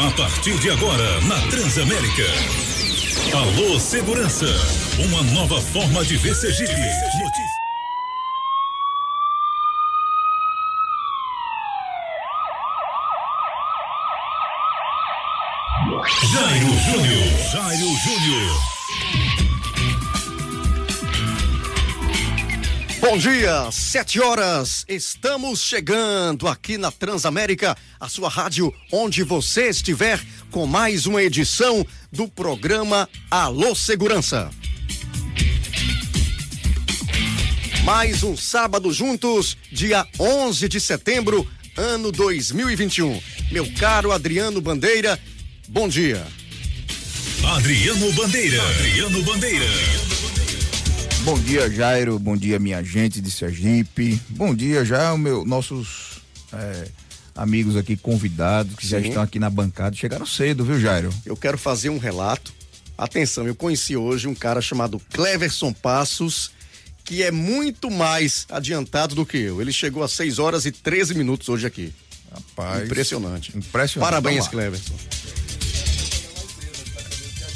A partir de agora, na Transamérica. Alô Segurança, uma nova forma de ver Sergipe. Jairo Júnior, Jairo Júnior. Bom dia, sete horas, estamos chegando aqui na Transamérica, a sua rádio, onde você estiver, com mais uma edição do programa Alô Segurança. Mais um sábado juntos, dia 11 de setembro, ano 2021. Meu caro Adriano Bandeira, bom dia. Adriano Bandeira, Adriano Bandeira. Bom dia, Jairo. Bom dia, minha gente de Sergipe. Bom dia já, meu, nossos é, amigos aqui convidados que Sim. já estão aqui na bancada. Chegaram cedo, viu, Jairo? Eu quero fazer um relato. Atenção, eu conheci hoje um cara chamado Cleverson Passos, que é muito mais adiantado do que eu. Ele chegou às 6 horas e 13 minutos hoje aqui. Rapaz. Impressionante. Impressionante. Parabéns, Cleverson.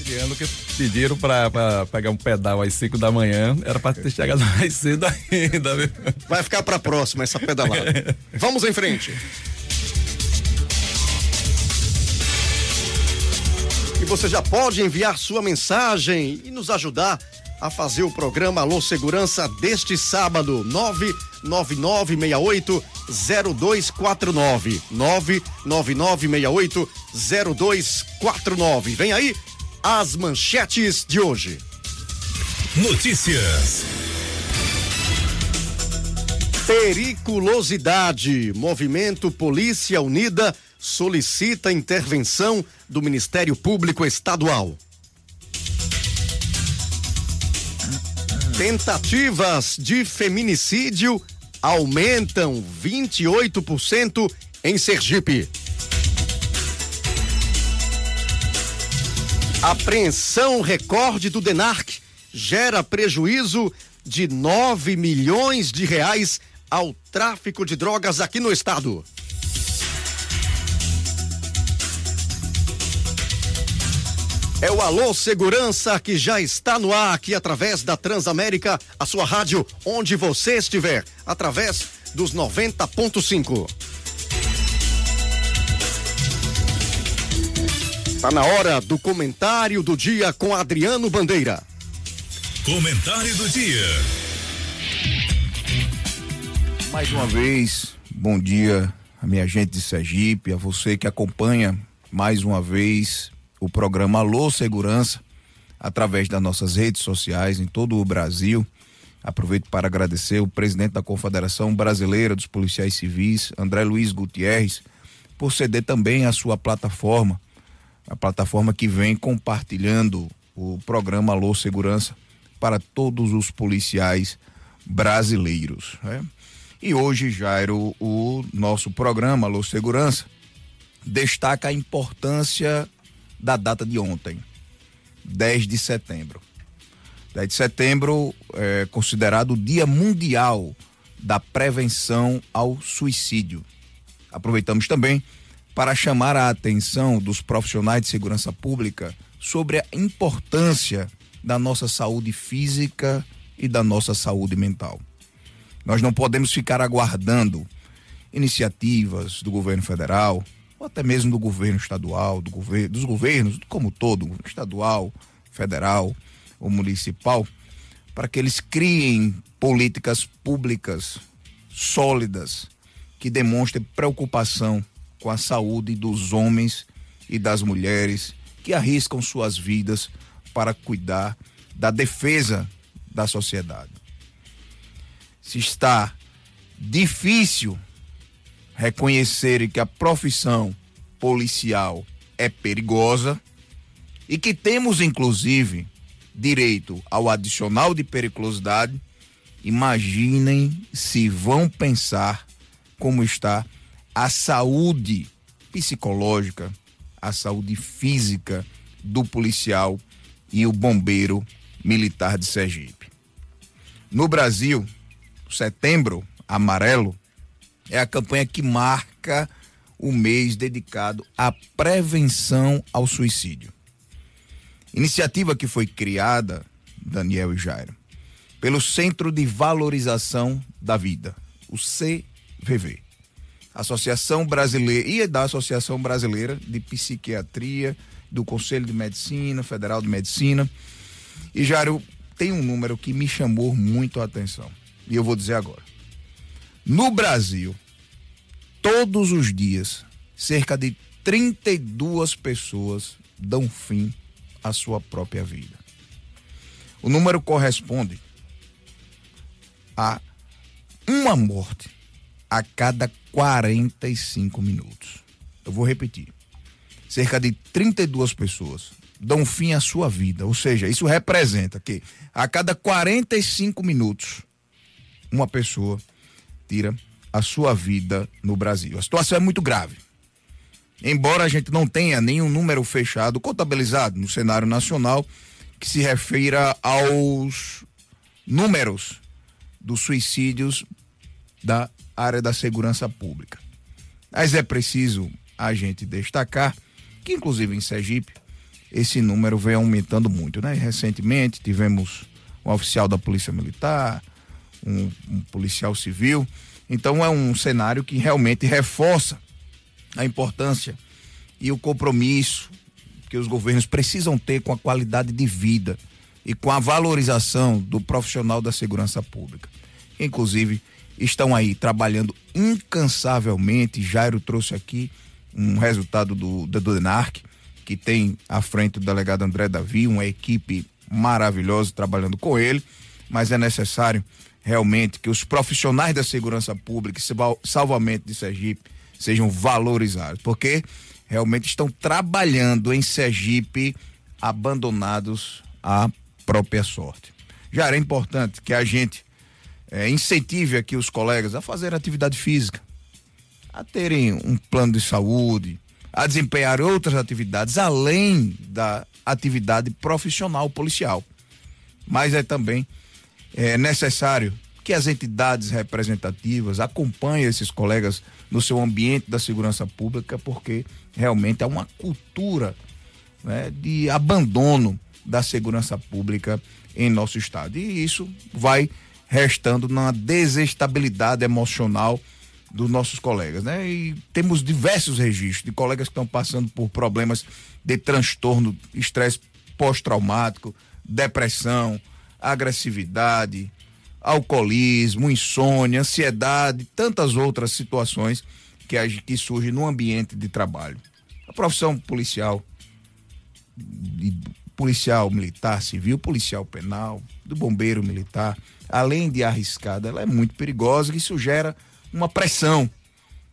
Que pediram pra, pra, pegar um pedal às 5 da manhã. Era pra ter chegado mais cedo ainda, viu? Vai ficar pra próxima essa pedalada. Vamos em frente. E você já pode enviar sua mensagem e nos ajudar a fazer o programa Alô Segurança deste sábado, 99968 0249. 99968 0249. Vem aí as manchetes de hoje. Notícias. Periculosidade. Movimento Polícia Unida solicita intervenção do Ministério Público Estadual. Tentativas de feminicídio aumentam 28% em Sergipe. Apreensão recorde do DENARC gera prejuízo de 9 milhões de reais ao tráfico de drogas aqui no estado. É o Alô Segurança que já está no ar aqui através da Transamérica, a sua rádio, onde você estiver, através dos 90.5. Está na hora do comentário do dia com Adriano Bandeira. Comentário do dia. Mais uma vez, bom dia a minha gente de Sergipe, a você que acompanha mais uma vez o programa Alô Segurança através das nossas redes sociais em todo o Brasil. Aproveito para agradecer o presidente da Confederação Brasileira dos Policiais Civis, André Luiz Gutierrez, por ceder também a sua plataforma a plataforma que vem compartilhando o programa Alô Segurança para todos os policiais brasileiros. Né? E hoje, Jairo, o nosso programa Alô Segurança destaca a importância da data de ontem, 10 de setembro. 10 de setembro é considerado o Dia Mundial da Prevenção ao Suicídio. Aproveitamos também para chamar a atenção dos profissionais de segurança pública sobre a importância da nossa saúde física e da nossa saúde mental. Nós não podemos ficar aguardando iniciativas do governo federal, ou até mesmo do governo estadual, do governo, dos governos como todo, estadual, federal ou municipal, para que eles criem políticas públicas sólidas que demonstrem preocupação com a saúde dos homens e das mulheres que arriscam suas vidas para cuidar da defesa da sociedade. Se está difícil reconhecer que a profissão policial é perigosa e que temos inclusive direito ao adicional de periculosidade, imaginem se vão pensar como está a saúde psicológica, a saúde física do policial e o bombeiro militar de Sergipe. No Brasil, Setembro Amarelo é a campanha que marca o mês dedicado à prevenção ao suicídio. Iniciativa que foi criada, Daniel e Jairo, pelo Centro de Valorização da Vida, o CVV. Associação Brasileira e da Associação Brasileira de Psiquiatria, do Conselho de Medicina, Federal de Medicina. E Jairo, tem um número que me chamou muito a atenção. E eu vou dizer agora. No Brasil, todos os dias, cerca de 32 pessoas dão fim à sua própria vida. O número corresponde a uma morte a cada 45 minutos. Eu vou repetir. Cerca de 32 pessoas dão fim à sua vida. Ou seja, isso representa que a cada 45 minutos uma pessoa tira a sua vida no Brasil. A situação é muito grave. Embora a gente não tenha nenhum número fechado, contabilizado no cenário nacional, que se refira aos números dos suicídios da área da segurança pública. Mas é preciso a gente destacar que, inclusive em Sergipe, esse número vem aumentando muito, né? Recentemente tivemos um oficial da Polícia Militar, um, um policial civil. Então é um cenário que realmente reforça a importância e o compromisso que os governos precisam ter com a qualidade de vida e com a valorização do profissional da segurança pública. Inclusive, estão aí trabalhando incansavelmente. Jairo trouxe aqui um resultado do, do DENARC, que tem à frente o delegado André Davi, uma equipe maravilhosa trabalhando com ele, mas é necessário realmente que os profissionais da segurança pública e salvamento de Sergipe sejam valorizados, porque realmente estão trabalhando em Sergipe abandonados à própria sorte. Já era importante que a gente é, incentive aqui os colegas a fazer atividade física, a terem um plano de saúde, a desempenhar outras atividades além da atividade profissional policial. Mas é também é necessário que as entidades representativas acompanhem esses colegas no seu ambiente da segurança pública, porque realmente há uma cultura né, de abandono da segurança pública em nosso estado. E isso vai restando na desestabilidade emocional dos nossos colegas, né? E temos diversos registros de colegas que estão passando por problemas de transtorno, estresse pós-traumático, depressão, agressividade, alcoolismo, insônia, ansiedade, tantas outras situações que, que surgem no ambiente de trabalho. A profissão policial, policial militar civil, policial penal, do bombeiro militar, além de arriscada, ela é muito perigosa e isso gera uma pressão.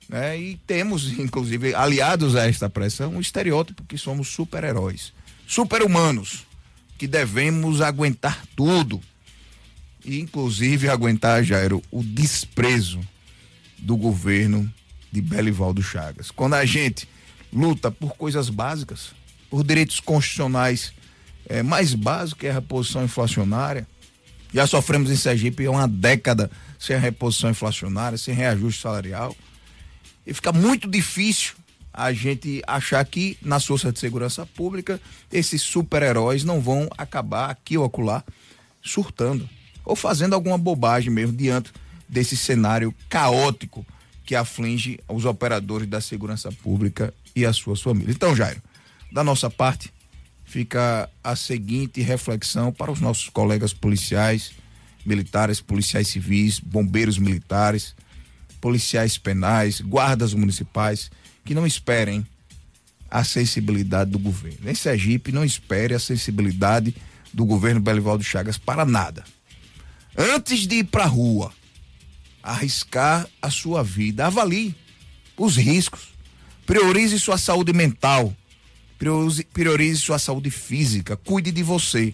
Né? E temos, inclusive, aliados a esta pressão, um estereótipo que somos super-heróis, super-humanos, que devemos aguentar tudo. E, inclusive, aguentar, Jairo, o desprezo do governo de Belivaldo Chagas. Quando a gente luta por coisas básicas, por direitos constitucionais é, mais básicos, que é a reposição inflacionária, já sofremos em Sergipe uma década sem reposição inflacionária, sem reajuste salarial. E fica muito difícil a gente achar que nas forças de segurança pública esses super-heróis não vão acabar aqui ou acolá surtando ou fazendo alguma bobagem mesmo diante desse cenário caótico que aflige os operadores da segurança pública e as suas famílias. Então, Jairo, da nossa parte, fica a seguinte reflexão para os nossos colegas policiais, militares, policiais civis, bombeiros militares, policiais penais, guardas municipais, que não esperem a sensibilidade do governo. Em Sergipe, não espere a sensibilidade do governo Belivaldo Chagas para nada. Antes de ir para a rua, arriscar a sua vida, avalie os riscos, priorize sua saúde mental, Priorize, priorize sua saúde física, cuide de você,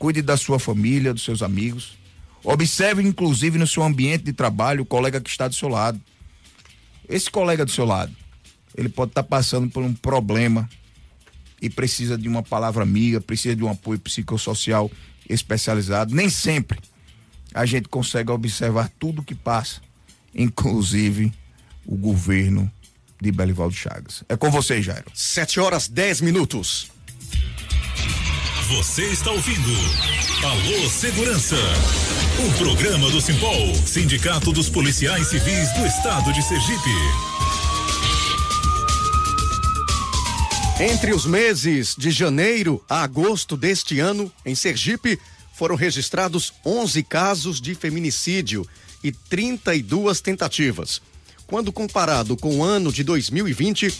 cuide da sua família, dos seus amigos. Observe, inclusive, no seu ambiente de trabalho, o colega que está do seu lado. Esse colega do seu lado, ele pode estar passando por um problema e precisa de uma palavra amiga, precisa de um apoio psicossocial especializado. Nem sempre a gente consegue observar tudo que passa, inclusive o governo de Belivaldo Chagas. É com você, Jairo. 7 horas 10 minutos. Você está ouvindo Alô Segurança, um programa do Simpol, Sindicato dos Policiais Civis do Estado de Sergipe. Entre os meses de janeiro a agosto deste ano, em Sergipe, foram registrados 11 casos de feminicídio e 32 tentativas. Quando comparado com o ano de 2020,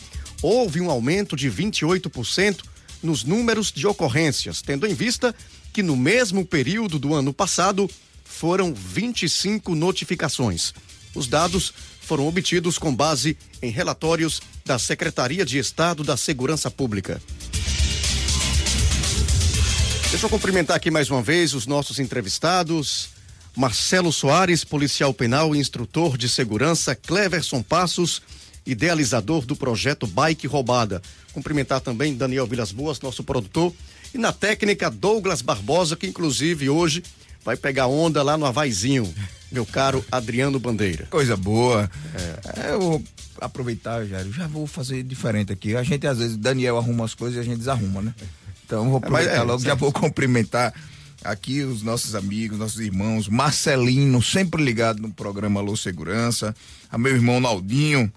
houve um aumento de 28% nos números de ocorrências, tendo em vista que no mesmo período do ano passado foram 25 notificações. Os dados foram obtidos com base em relatórios da Secretaria de Estado da Segurança Pública. Deixa eu cumprimentar aqui mais uma vez os nossos entrevistados. Marcelo Soares, policial penal e instrutor de segurança, Cleverson Passos, idealizador do projeto Bike Roubada. Cumprimentar também Daniel Vilas Boas, nosso produtor, e na técnica Douglas Barbosa, que inclusive hoje vai pegar onda lá no Avaizinho, meu caro Adriano Bandeira. Coisa boa. É. eu vou aproveitar, Jairo, já vou fazer diferente aqui. A gente, às vezes, Daniel arruma as coisas e a gente desarruma, né? Então, vou aproveitar é, logo, já vou cumprimentar aqui os nossos amigos, nossos irmãos, Marcelino, sempre ligado no programa Alô Segurança, a meu irmão Naldinho,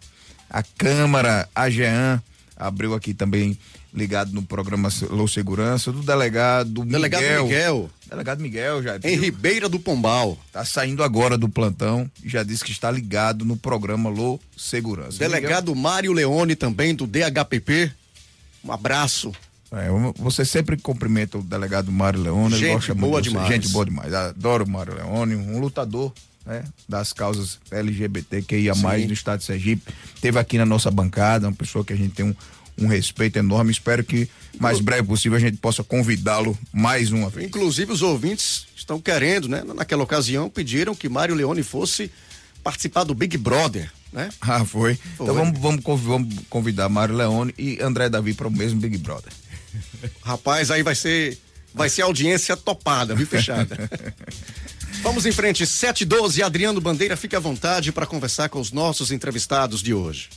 a Câmara, a Jean, abriu aqui também ligado no programa Alô Segurança, do delegado, delegado Miguel. Miguel. Delegado Miguel já. Em Ribeira do Pombal. Tá saindo agora do plantão e já disse que está ligado no programa Alô Segurança. Delegado Miguel? Mário Leone também do DHPP. Um abraço. É, você sempre cumprimenta o delegado Mário Leone. Gente gosta boa muito demais. Gente boa demais. Adoro o Mário Leone, um lutador né, das causas LGBT que ia mais no estado de Sergipe. Teve aqui na nossa bancada, uma pessoa que a gente tem um, um respeito enorme. Espero que mais breve possível a gente possa convidá-lo mais uma vez. Inclusive os ouvintes estão querendo, né? Naquela ocasião pediram que Mário Leone fosse participar do Big Brother, né? Ah, foi. foi. Então vamos, vamos convidar Mário Leone e André Davi para o mesmo Big Brother. Rapaz, aí vai ser vai ser audiência topada, viu, fechada. Vamos em frente, 712, Adriano Bandeira, fique à vontade para conversar com os nossos entrevistados de hoje.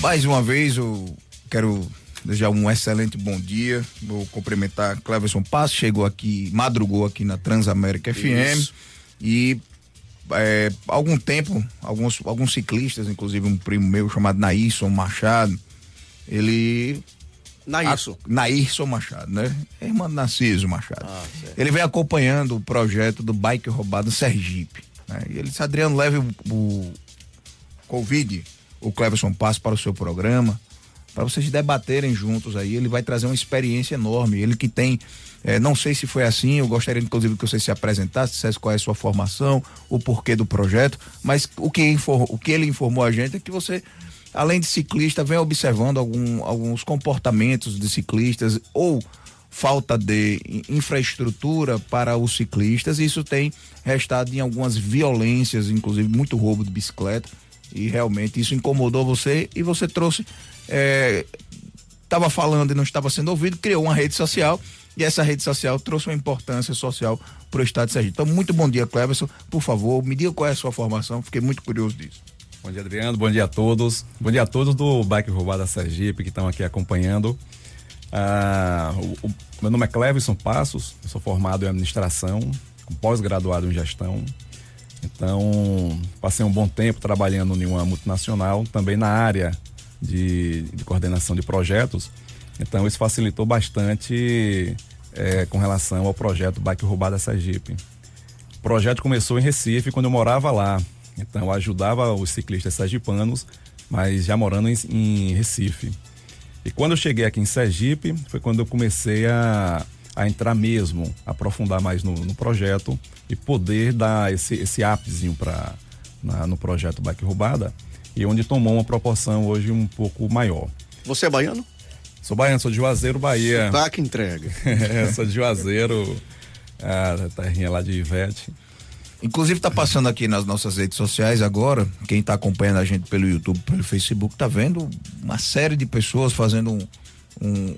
Mais uma vez, eu quero desejar um excelente bom dia. Vou cumprimentar Cleverson Passo, chegou aqui, madrugou aqui na Transamérica FM. Isso. E é, algum tempo, alguns, alguns ciclistas, inclusive um primo meu chamado Naíson Machado, ele. Naíson. Naíson Machado, né? É irmão do Narciso Machado. Ah, ele vem acompanhando o projeto do Bike Roubado Sergipe. Né? E ele disse, Adriano, leve o, o Covid o Cleverson Passo para o seu programa, para vocês debaterem juntos aí. Ele vai trazer uma experiência enorme. Ele que tem, é, não sei se foi assim, eu gostaria inclusive que você se apresentasse, dissesse qual é a sua formação, o porquê do projeto, mas o que, inform, o que ele informou a gente é que você, além de ciclista, vem observando algum, alguns comportamentos de ciclistas ou falta de infraestrutura para os ciclistas, isso tem restado em algumas violências, inclusive muito roubo de bicicleta e realmente isso incomodou você e você trouxe. Estava é, falando e não estava sendo ouvido, criou uma rede social e essa rede social trouxe uma importância social para o Estado de Sergipe. Então, muito bom dia, Cleverson. Por favor, me diga qual é a sua formação, fiquei muito curioso disso. Bom dia, Adriano. Bom dia a todos. Bom dia a todos do Bike Roubada Sergipe que estão aqui acompanhando. Ah, o, o, meu nome é Cleverson Passos, sou formado em administração, pós-graduado em gestão. Então, passei um bom tempo trabalhando em uma multinacional, também na área de, de coordenação de projetos. Então, isso facilitou bastante é, com relação ao projeto Bike Roubada Sergipe. O projeto começou em Recife, quando eu morava lá. Então, eu ajudava os ciclistas sergipanos, mas já morando em, em Recife. E quando eu cheguei aqui em Sergipe, foi quando eu comecei a a entrar mesmo, aprofundar mais no, no projeto e poder dar esse, esse ápicezinho para no projeto Bike Roubada e onde tomou uma proporção hoje um pouco maior. Você é baiano? Sou baiano, sou de Juazeiro, Bahia. Sotaque entrega. é, sou de Juazeiro, a terrinha lá de Ivete. Inclusive está passando aqui nas nossas redes sociais agora, quem está acompanhando a gente pelo YouTube, pelo Facebook, está vendo uma série de pessoas fazendo um, um,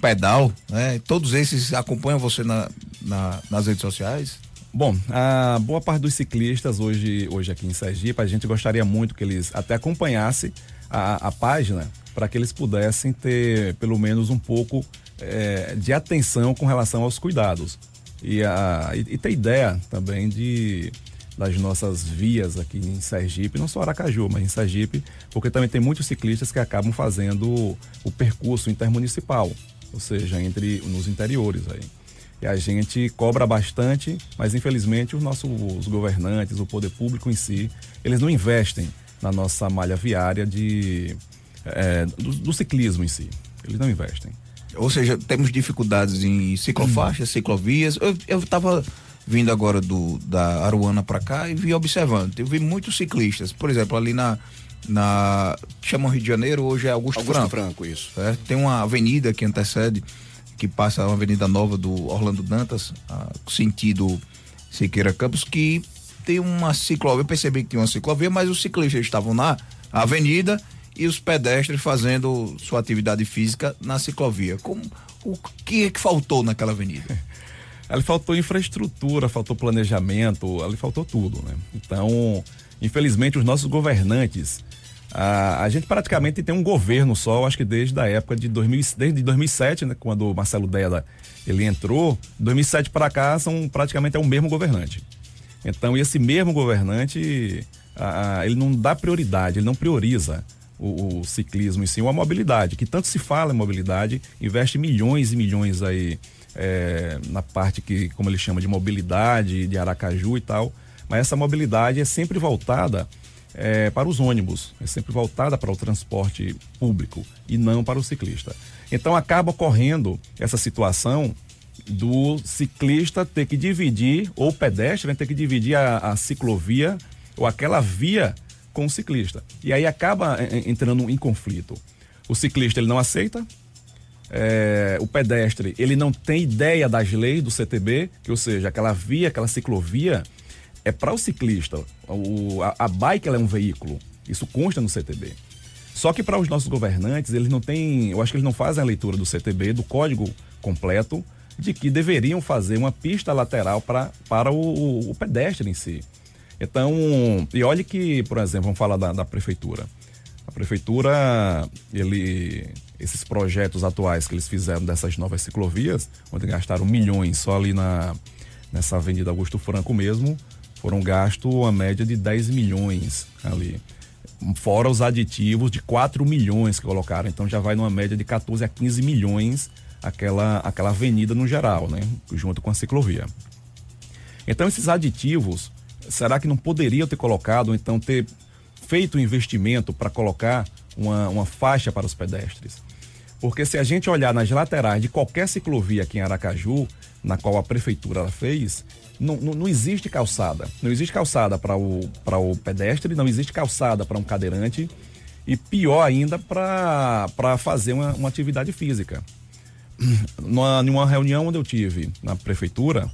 pedal, né? Todos esses acompanham você na, na, nas redes sociais? Bom, a boa parte dos ciclistas hoje, hoje aqui em Sergipe, a gente gostaria muito que eles até acompanhassem a, a página para que eles pudessem ter pelo menos um pouco é, de atenção com relação aos cuidados. E, a, e, e ter ideia também de das nossas vias aqui em Sergipe, não só Aracaju, mas em Sergipe, porque também tem muitos ciclistas que acabam fazendo o percurso intermunicipal, ou seja, entre nos interiores aí. E a gente cobra bastante, mas infelizmente os nossos os governantes, o poder público em si, eles não investem na nossa malha viária de, é, do, do ciclismo em si. Eles não investem. Ou seja, temos dificuldades em ciclofaixas, ciclovias. Eu estava vindo agora do da Aruana para cá e vi observando. Eu vi muitos ciclistas, por exemplo, ali na na chamam Rio de Janeiro, hoje é Augusto, Augusto Franco. Franco isso. É, tem uma avenida que antecede que passa a avenida nova do Orlando Dantas, a, sentido Siqueira Campos, que tem uma ciclovia. Eu percebi que tinha uma ciclovia, mas os ciclistas estavam na avenida e os pedestres fazendo sua atividade física na ciclovia. Como, o que é que faltou naquela avenida? Ali faltou infraestrutura, faltou planejamento, ali faltou tudo, né? Então, infelizmente, os nossos governantes, a, a gente praticamente tem um governo só, acho que desde a época de 2000, desde 2007, né, quando o Marcelo Della ele entrou, 2007 para cá são praticamente é o mesmo governante. Então, esse mesmo governante, a, ele não dá prioridade, ele não prioriza o, o, ciclismo em si, ou a mobilidade, que tanto se fala em mobilidade, investe milhões e milhões aí é, na parte que, como ele chama, de mobilidade, de Aracaju e tal, mas essa mobilidade é sempre voltada é, para os ônibus, é sempre voltada para o transporte público e não para o ciclista. Então acaba ocorrendo essa situação do ciclista ter que dividir, ou pedestre né, ter que dividir a, a ciclovia ou aquela via com o ciclista. E aí acaba é, é, entrando em conflito. O ciclista ele não aceita, é, o pedestre ele não tem ideia das leis do CTB, que ou seja, aquela via, aquela ciclovia é para o ciclista. O, a, a bike é um veículo. Isso consta no CTB. Só que para os nossos governantes, eles não têm, eu acho que eles não fazem a leitura do CTB, do código completo, de que deveriam fazer uma pista lateral pra, para o, o pedestre em si. Então, e olhe que, por exemplo, vamos falar da, da prefeitura. A prefeitura, ele, esses projetos atuais que eles fizeram dessas novas ciclovias, onde gastaram milhões só ali na, nessa Avenida Augusto Franco mesmo, foram gastos a média de 10 milhões ali. Fora os aditivos de 4 milhões que colocaram. Então já vai numa média de 14 a 15 milhões aquela, aquela avenida no geral, né? Junto com a ciclovia. Então esses aditivos será que não poderiam ter colocado, ou então ter feito um investimento para colocar uma, uma faixa para os pedestres? Porque se a gente olhar nas laterais de qualquer ciclovia aqui em Aracaju, na qual a prefeitura fez, não, não, não, existe calçada. Não existe calçada para o, o pedestre, não existe calçada para um cadeirante e pior ainda para fazer uma, uma atividade física. Numa, numa reunião onde eu tive na prefeitura,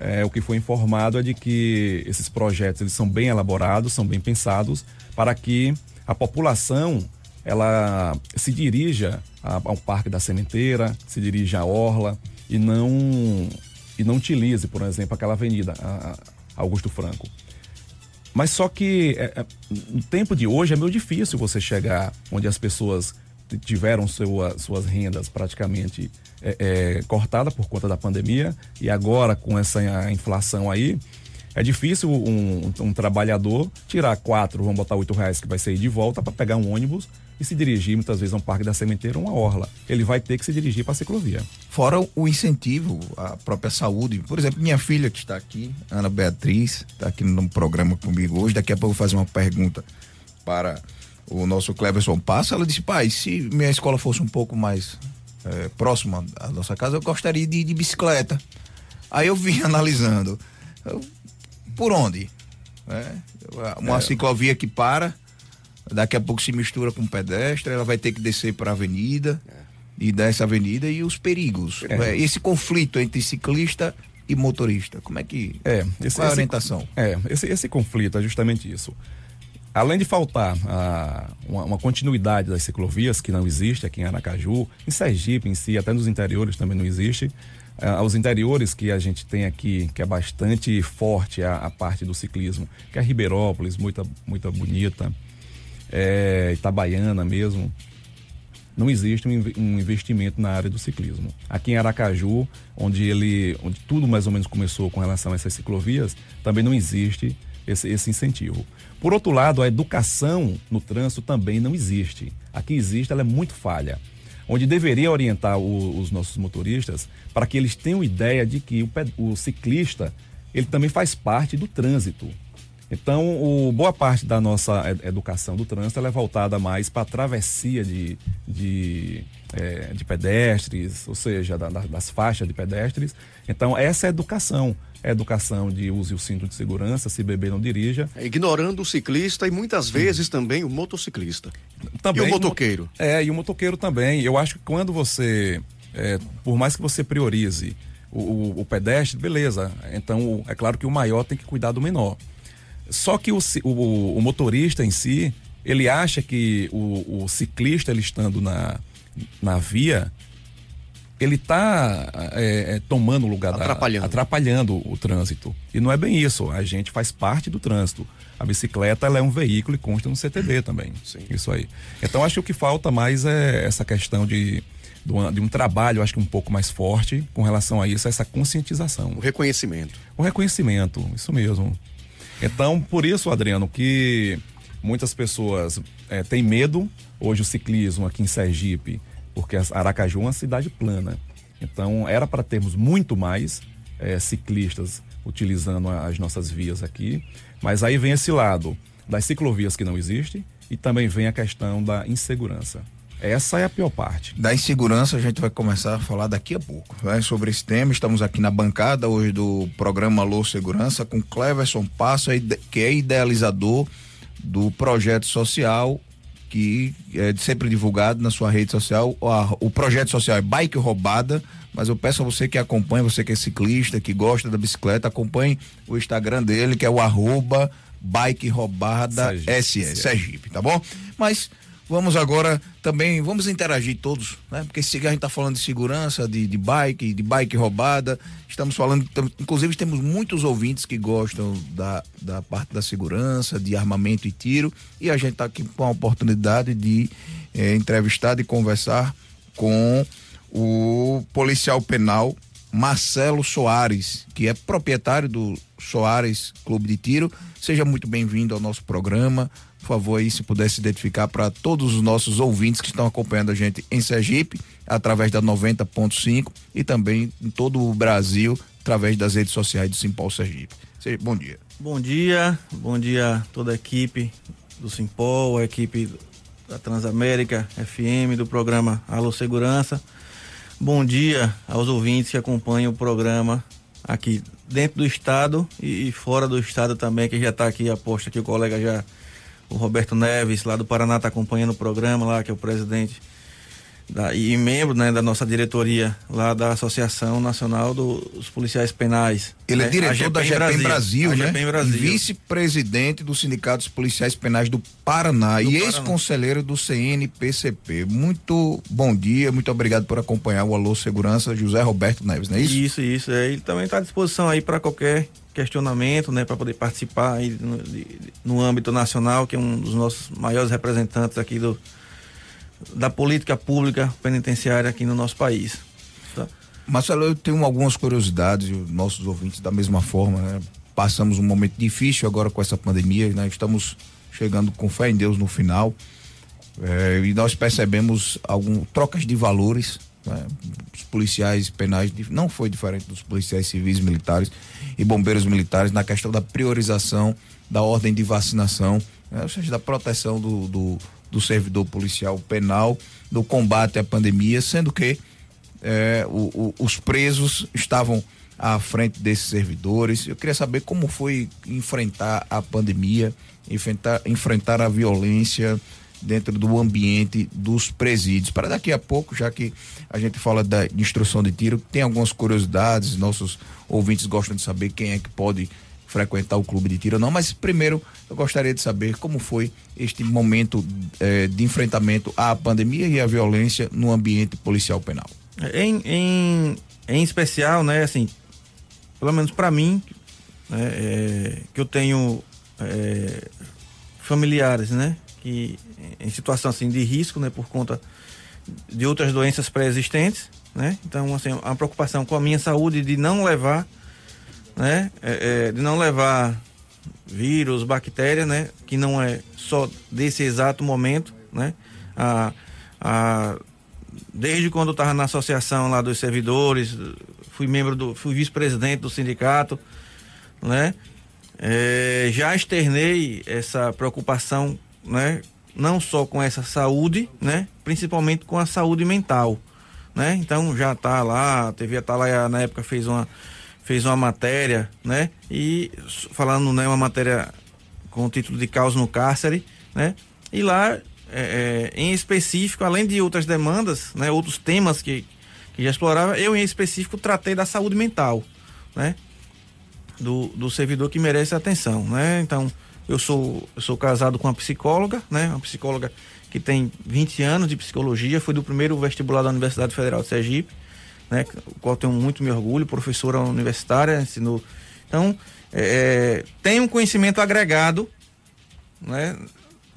é, o que foi informado é de que esses projetos eles são bem elaborados, são bem pensados para que a população ela se dirija ao Parque da Sementeira, se dirija à Orla e não e não utilize, por exemplo, aquela avenida Augusto Franco. Mas só que é, é, no tempo de hoje é meio difícil você chegar onde as pessoas tiveram sua, suas rendas praticamente é, é, cortadas por conta da pandemia e agora com essa inflação aí, é difícil um, um, trabalhador tirar quatro, vamos botar oito reais que vai sair de volta para pegar um ônibus e se dirigir muitas vezes a um parque da sementeira ou uma orla. Ele vai ter que se dirigir para a ciclovia. Fora o incentivo à própria saúde. Por exemplo, minha filha que está aqui, Ana Beatriz, está aqui no programa comigo hoje. Daqui a pouco eu vou fazer uma pergunta para o nosso Cleverson Passa, ela disse, pai, se minha escola fosse um pouco mais é, próxima da nossa casa, eu gostaria de ir de bicicleta. Aí eu vim analisando. Eu, por onde? É, uma é. ciclovia que para, daqui a pouco se mistura com pedestre, ela vai ter que descer para a avenida é. e dessa avenida e os perigos. É. Esse conflito entre ciclista e motorista, como é que. É, esse, qual é a orientação? É, esse, esse conflito é justamente isso além de faltar a, uma, uma, continuidade das ciclovias, que não existe aqui em Aracaju, em Sergipe em si, até nos interiores também não existe, aos interiores que a gente tem aqui, que é bastante forte a, a parte do ciclismo, que é Ribeirópolis, muita, muita bonita, é, Itabaiana mesmo, não existe um, investimento na área do ciclismo. Aqui em Aracaju, onde ele, onde tudo mais ou menos começou com relação a essas ciclovias, também não existe esse, esse incentivo. Por outro lado, a educação no trânsito também não existe. Aqui existe, ela é muito falha. Onde deveria orientar o, os nossos motoristas para que eles tenham ideia de que o, o ciclista ele também faz parte do trânsito. Então, o, boa parte da nossa educação do trânsito é voltada mais para a travessia de, de, é, de pedestres, ou seja, da, das faixas de pedestres. Então, essa é a educação. É educação de use o cinto de segurança, se beber não dirija. É, ignorando o ciclista e muitas vezes hum. também o motociclista. Também, e o motoqueiro. É, e o motoqueiro também. Eu acho que quando você, é, por mais que você priorize o, o, o pedestre, beleza. Então, é claro que o maior tem que cuidar do menor. Só que o, o, o motorista em si, ele acha que o, o ciclista, ele estando na, na via, ele está é, é, tomando o lugar atrapalhando. Da, atrapalhando o trânsito. E não é bem isso. A gente faz parte do trânsito. A bicicleta ela é um veículo e consta no CTD também. Sim. Isso aí. Então acho que o que falta mais é essa questão de, de um trabalho, acho que um pouco mais forte com relação a isso, essa conscientização. O reconhecimento. O reconhecimento, isso mesmo. Então, por isso, Adriano, que muitas pessoas é, têm medo hoje o ciclismo aqui em Sergipe, porque Aracaju é uma cidade plana. Então, era para termos muito mais é, ciclistas utilizando as nossas vias aqui, mas aí vem esse lado das ciclovias que não existe e também vem a questão da insegurança. Essa é a pior parte. Da insegurança a gente vai começar a falar daqui a pouco, né? Sobre esse tema, estamos aqui na bancada hoje do programa Alô Segurança com Cleverson Passo, que é idealizador do projeto social que é sempre divulgado na sua rede social. O projeto social é Bike Roubada, mas eu peço a você que acompanhe, você que é ciclista, que gosta da bicicleta, acompanhe o Instagram dele, que é o arroba Bike Roubada SS, Sergipe, tá bom? Mas Vamos agora também, vamos interagir todos, né? Porque se a gente está falando de segurança, de, de bike, de bike roubada, estamos falando, inclusive temos muitos ouvintes que gostam da, da parte da segurança, de armamento e tiro, e a gente está aqui com a oportunidade de eh, entrevistar e conversar com o policial penal Marcelo Soares, que é proprietário do Soares Clube de Tiro. Seja muito bem-vindo ao nosso programa. Favor, aí, se pudesse identificar para todos os nossos ouvintes que estão acompanhando a gente em Sergipe, através da 90.5 e também em todo o Brasil, através das redes sociais do Simpol Sergipe. Bom dia. Bom dia, bom dia a toda a equipe do Simpol, a equipe da Transamérica FM, do programa Alô Segurança. Bom dia aos ouvintes que acompanham o programa aqui dentro do estado e fora do estado também, que já está aqui, aposto que o colega já o Roberto Neves, lá do Paraná, está acompanhando o programa lá, que é o presidente da, e membro né, da nossa diretoria lá da Associação Nacional dos Policiais Penais. Ele é né? diretor da GPEM Brasil, Brasil né? Brasil. vice-presidente do Sindicato dos Policiais Penais do Paraná do e ex-conselheiro do CNPCP. Muito bom dia, muito obrigado por acompanhar o Alô Segurança, José Roberto Neves, não é isso? Isso, isso. É, ele também está à disposição aí para qualquer questionamento, né, para poder participar aí no, de, no âmbito nacional, que é um dos nossos maiores representantes aqui do, da política pública penitenciária aqui no nosso país. Tá? Marcelo, eu tenho algumas curiosidades, nossos ouvintes da mesma forma, né? Passamos um momento difícil agora com essa pandemia, né? Estamos chegando com fé em Deus no final. É, e nós percebemos algumas trocas de valores. Né? Os policiais penais não foi diferente dos policiais civis militares e bombeiros militares na questão da priorização da ordem de vacinação, né? ou seja, da proteção do, do do servidor policial penal no combate à pandemia, sendo que é, o, o, os presos estavam à frente desses servidores. Eu queria saber como foi enfrentar a pandemia, enfrentar, enfrentar a violência dentro do ambiente dos presídios. Para daqui a pouco, já que a gente fala da instrução de tiro, tem algumas curiosidades, nossos ouvintes gostam de saber quem é que pode frequentar o clube de tiro ou não, mas primeiro eu gostaria de saber como foi este momento eh, de enfrentamento à pandemia e à violência no ambiente policial penal. Em, em, em especial, né, assim, pelo menos para mim, né, é, que eu tenho é, familiares, né, que em situação assim de risco, né, por conta de outras doenças pré-existentes, né, então assim, a preocupação com a minha saúde de não levar, né, é, é, de não levar vírus, bactérias, né, que não é só desse exato momento, né, a, a desde quando eu estava na associação lá dos servidores, fui membro do, fui vice-presidente do sindicato, né? É, já externei essa preocupação, né? Não só com essa saúde, né? Principalmente com a saúde mental, né? Então já tá lá, a TV Atalaia na época fez uma fez uma matéria, né? E falando, né, uma matéria com o título de Caos no Cárcere, né? E lá é, é, em específico, além de outras demandas, né, outros temas que, que já explorava, eu em específico tratei da saúde mental, né, do, do servidor que merece atenção, né. Então, eu sou, eu sou casado com uma psicóloga, né, uma psicóloga que tem 20 anos de psicologia, foi do primeiro vestibular da Universidade Federal de Sergipe, né, o qual tenho muito me orgulho, professora universitária, ensinou. Então, é, é tem um conhecimento agregado, né,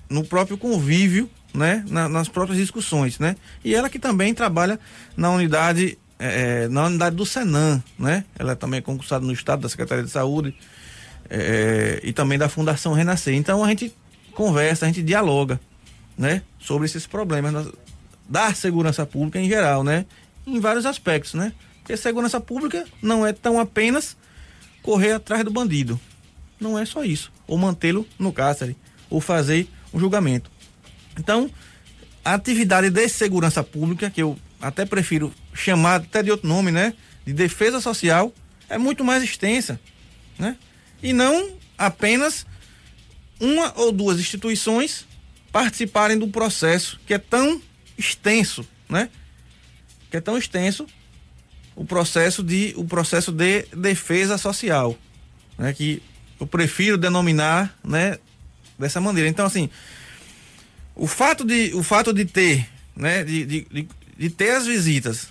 no próprio convívio, né, na, nas próprias discussões, né? E ela que também trabalha na unidade é, é na unidade do Senan, né? Ela é também concursada no Estado da Secretaria de Saúde é, e também da Fundação Renascer. Então a gente conversa, a gente dialoga, né? Sobre esses problemas da segurança pública em geral, né? Em vários aspectos, né? Porque segurança pública não é tão apenas correr atrás do bandido. Não é só isso. Ou mantê-lo no cárcere. Ou fazer um julgamento. Então, a atividade de segurança pública, que eu até prefiro chamar até de outro nome, né? De defesa social, é muito mais extensa, né? E não apenas uma ou duas instituições participarem do processo que é tão extenso, né? Que é tão extenso o processo de o processo de defesa social, né? Que eu prefiro denominar, né? dessa maneira. Então, assim, o fato de, o fato de ter, né, de, de, de ter as visitas,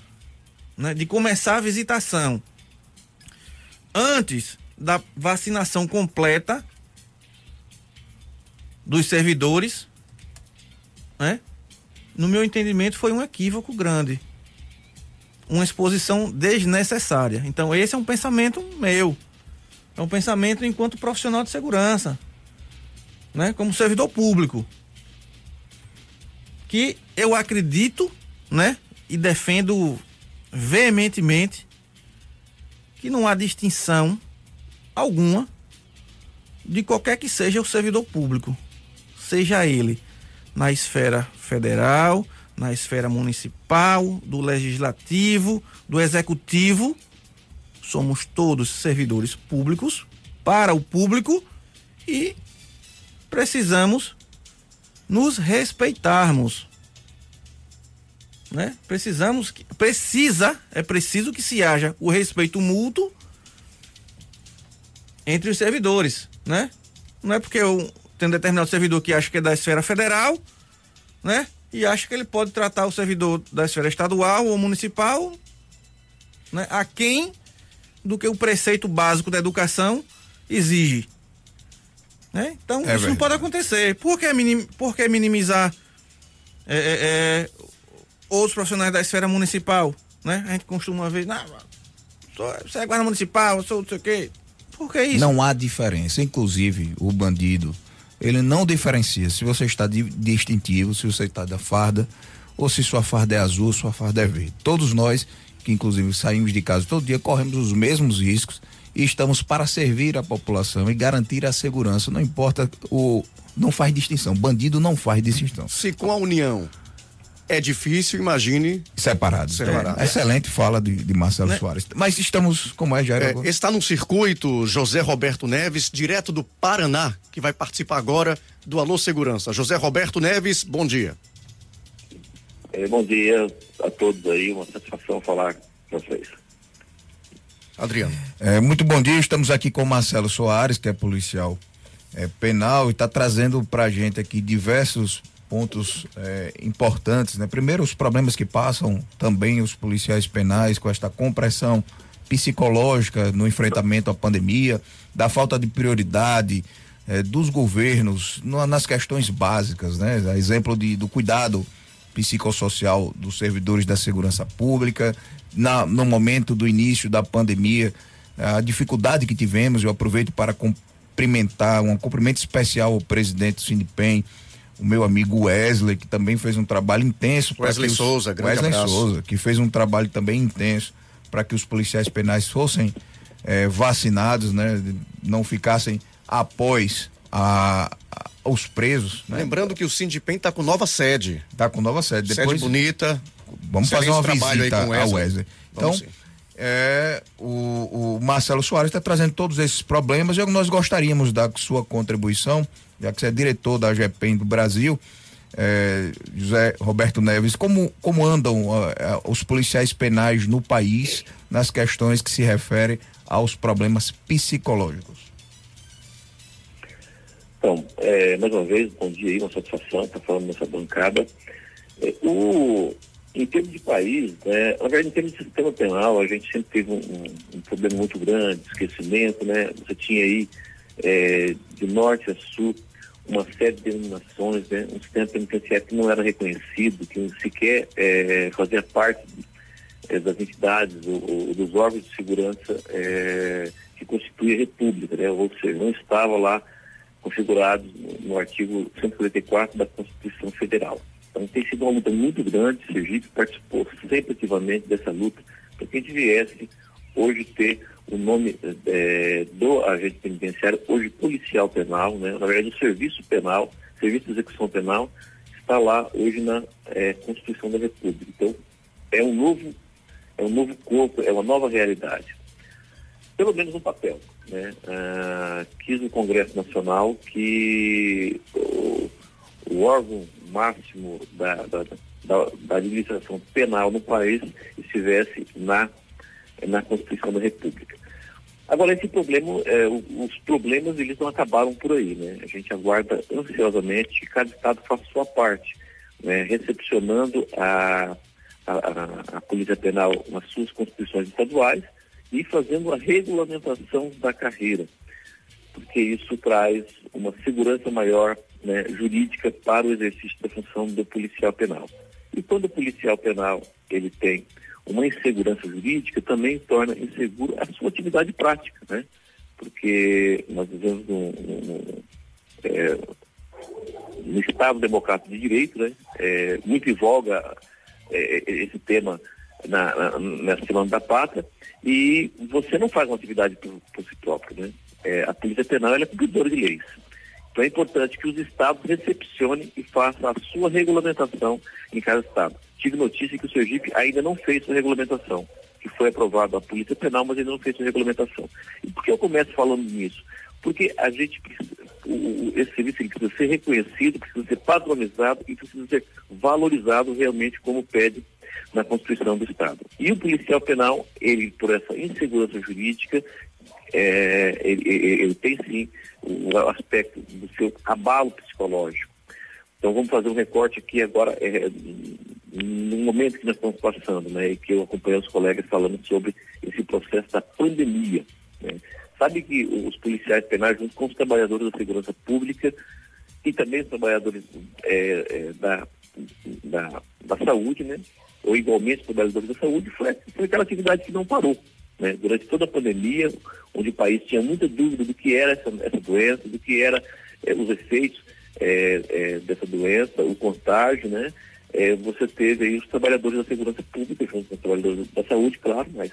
né, de começar a visitação antes da vacinação completa dos servidores, né? No meu entendimento foi um equívoco grande. Uma exposição desnecessária. Então esse é um pensamento meu. É um pensamento enquanto profissional de segurança né, como servidor público, que eu acredito, né, e defendo veementemente que não há distinção alguma de qualquer que seja o servidor público, seja ele na esfera federal, na esfera municipal, do legislativo, do executivo, somos todos servidores públicos para o público e precisamos nos respeitarmos. Né? Precisamos, precisa, é preciso que se haja o respeito mútuo entre os servidores, né? Não é porque eu tenho um determinado servidor que acha que é da esfera federal, né? E acha que ele pode tratar o servidor da esfera estadual ou municipal, né? A quem do que o preceito básico da educação exige. Né? Então, é isso verdade. não pode acontecer. Por que, minim, por que minimizar é, é, é, outros profissionais da esfera municipal? Né? A gente costuma ver, não, você é guarda municipal, sou não sei o quê. Por que isso? Não há diferença. Inclusive, o bandido, ele não diferencia se você está de distintivo, se você está da farda, ou se sua farda é azul, sua farda é verde. Todos nós, que inclusive saímos de casa todo dia, corremos os mesmos riscos e estamos para servir a população e garantir a segurança. Não importa o. Não faz distinção. Bandido não faz distinção. Se com a União é difícil, imagine. Separado. Separado. É, excelente fala de, de Marcelo né? Soares. Mas estamos, como é, já é, Está no circuito José Roberto Neves, direto do Paraná, que vai participar agora do Alô Segurança. José Roberto Neves, bom dia. É, bom dia a todos aí, uma satisfação falar com vocês. Adriano. É, muito bom dia, estamos aqui com Marcelo Soares, que é policial é, penal e está trazendo para a gente aqui diversos pontos é, importantes, né? Primeiro, os problemas que passam também os policiais penais com esta compressão psicológica no enfrentamento à pandemia, da falta de prioridade é, dos governos no, nas questões básicas, né? A exemplo de, do cuidado psicossocial dos servidores da segurança pública, na, no momento do início da pandemia, a dificuldade que tivemos, eu aproveito para cumprimentar, um cumprimento especial ao presidente do Sindipem, o meu amigo Wesley, que também fez um trabalho intenso. Wesley os, Souza, grande Wesley abraço. Souza, que fez um trabalho também intenso para que os policiais penais fossem eh, vacinados, né? Não ficassem após a, a, os presos. Né? Lembrando que o Sindipem está com nova sede. Está com nova sede. Sede Depois, bonita. Vamos fazer uma trabalho aí visita com o ao Wesley. Wesley. Então, é, o, o Marcelo Soares está trazendo todos esses problemas e nós gostaríamos da sua contribuição, já que você é diretor da GEPEN do Brasil, é, José Roberto Neves, como, como andam é, os policiais penais no país nas questões que se referem aos problemas psicológicos? Então, é, mais uma vez, bom dia aí, uma satisfação estar falando nessa bancada. É, o, em termos de país, né, na verdade, em termos de sistema penal, a gente sempre teve um, um- um problema muito grande, esquecimento, né? Você tinha aí, é, de norte a sul, uma série de denominações, né? Um sistema penitenciário que não era reconhecido, que sequer é, fazia parte é, das entidades ou, ou dos órgãos de segurança é, que constituem a República, né? Ou seja, não estava lá configurados no, no artigo 144 da Constituição Federal. Então tem sido uma luta muito grande, Sergipe participou sempre ativamente dessa luta, para que a gente viesse hoje ter o nome eh, do agente penitenciário, hoje policial penal, né? na verdade o serviço penal, serviço de execução penal, está lá hoje na eh, Constituição da República. Então é um novo, é um novo corpo, é uma nova realidade pelo menos no papel. Né? Ah, quis no Congresso Nacional que o, o órgão máximo da, da, da, da administração penal no país estivesse na, na Constituição da República. Agora, esse problema, é, os problemas, eles não acabaram por aí, né? A gente aguarda ansiosamente que cada estado faça sua parte, né? Recepcionando a, a, a, a Polícia Penal nas suas constituições estaduais e fazendo a regulamentação da carreira, porque isso traz uma segurança maior né, jurídica para o exercício da função do policial penal. E quando o policial penal ele tem uma insegurança jurídica, também torna insegura a sua atividade prática, né? Porque nós vivemos num, num- é, no Estado Democrático de Direito, né? É, muito em voga é, esse tema na, na, nessa Semana da Pátria, e você não faz uma atividade por, por si próprio, né? É, a Polícia Penal é cumpridora de leis. Então é importante que os estados recepcionem e façam a sua regulamentação em cada estado. Tive notícia que o Sergipe ainda não fez sua regulamentação, que foi aprovado a Polícia Penal, mas ainda não fez sua regulamentação. E por que eu começo falando nisso? Porque a gente precisa, o- esse serviço precisa ser reconhecido, precisa ser padronizado e precisa ser valorizado realmente como pede na Constituição do Estado. E o policial penal, ele, por essa insegurança jurídica, é, ele, ele- ele tem sim o aspecto do seu abalo psicológico. Então vamos fazer um recorte aqui agora, é, no momento que nós estamos passando, né, e que eu acompanhei os colegas falando sobre esse processo da pandemia. né. Sabe que os policiais penais, junto com os trabalhadores da segurança pública e também os trabalhadores é, é, da, da, da saúde, né, ou igualmente os trabalhadores da saúde, foi, foi aquela atividade que não parou. Né? Durante toda a pandemia, onde o país tinha muita dúvida do que era essa, essa doença, do que era eh, os efeitos eh, eh, dessa doença, o contágio, né? Eh, você teve aí os trabalhadores da segurança pública, junto com os trabalhadores da saúde, claro, mas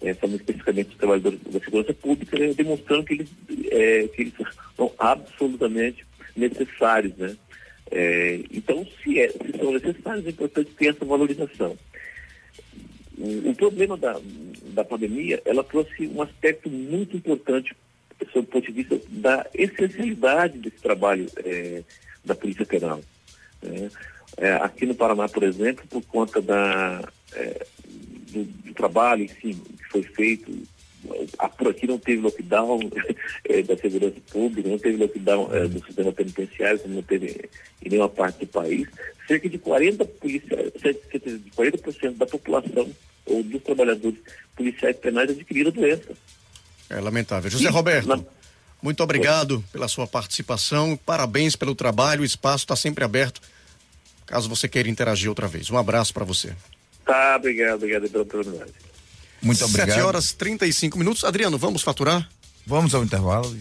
eh, falando especificamente dos trabalhadores da segurança pública, né? demonstrando que eles, eh, que eles são absolutamente necessários, né? Eh, então, se, é, se são necessários, é importante ter essa valorização. O, o problema da, da pandemia, ela trouxe um aspecto muito importante sob o ponto de vista da essencialidade desse trabalho eh, da Polícia Penal. né? Eh, aqui no Paraná, por exemplo, por conta da, eh, do, do trabalho que foi feito por aqui não teve lockdown é, da segurança pública, não teve lockdown é, do sistema penitenciário, como não teve em nenhuma parte do país. Cerca de 40 policiais, cerca de 40% da população ou dos trabalhadores policiais penais adquiriram a doença. É lamentável. José Roberto. Na... Muito obrigado pela sua participação, parabéns pelo trabalho, o espaço está sempre aberto, caso você queira interagir outra vez. Um abraço para você. Tá, obrigado, obrigado pela oportunidade. Muito obrigado. 7 horas 35 minutos. Adriano, vamos faturar? Vamos ao intervalo.